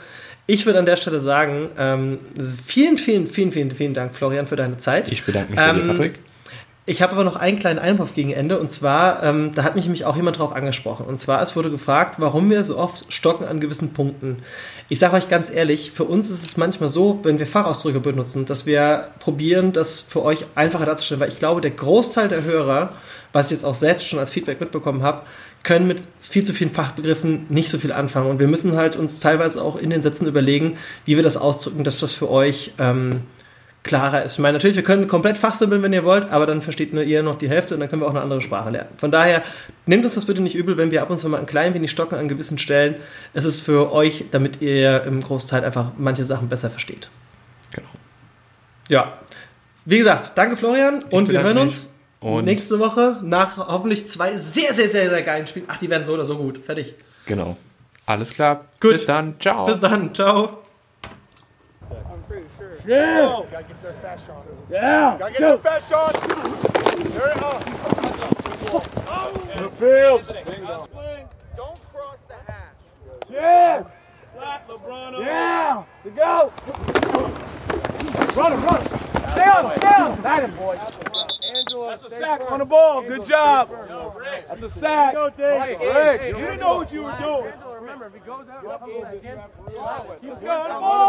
Ich würde an der Stelle sagen, ähm, vielen, vielen, vielen, vielen, vielen Dank, Florian, für deine Zeit. Ich bedanke mich bei dir, ähm, Patrick. Ich habe aber noch einen kleinen Einwurf gegen Ende und zwar, ähm, da hat mich nämlich auch jemand drauf angesprochen. Und zwar, es wurde gefragt, warum wir so oft stocken an gewissen Punkten. Ich sage euch ganz ehrlich, für uns ist es manchmal so, wenn wir Fachausdrücke benutzen, dass wir probieren, das für euch einfacher darzustellen, weil ich glaube, der Großteil der Hörer, was ich jetzt auch selbst schon als Feedback mitbekommen habe, können mit viel zu vielen Fachbegriffen nicht so viel anfangen. Und wir müssen halt uns teilweise auch in den Sätzen überlegen, wie wir das ausdrücken, dass das für euch ähm, klarer ist. Ich meine, natürlich, wir können komplett fachsimpeln, wenn ihr wollt, aber dann versteht nur ihr noch die Hälfte und dann können wir auch eine andere Sprache lernen. Von daher, nehmt uns das bitte nicht übel, wenn wir ab und zu mal ein klein wenig stocken an gewissen Stellen. Es ist für euch, damit ihr im Großteil einfach manche Sachen besser versteht. Genau. Ja. Wie gesagt, danke Florian und wir hören uns und nächste Woche nach hoffentlich zwei sehr, sehr, sehr, sehr geilen Spielen. Ach, die werden so oder so gut. Fertig. Genau. Alles klar. Gut. Bis dann. Ciao. Bis dann. Ciao. Yeah. Oh, gotta get their fast shot. Yeah. Gotta get Go. their fast shot. There it up. Oh. The field. Don't cross the hash. Yeah. Flat, LeBron. Yeah. To go. Run him, run him. Stay on, stay on. That him, boy. That's a sack firm. on the ball. Good job. Yo, Rick. That's a sack. Go, Dave. Rick, Rick, you didn't know what you were doing. Angela, remember, if he goes out, let's go on the ball.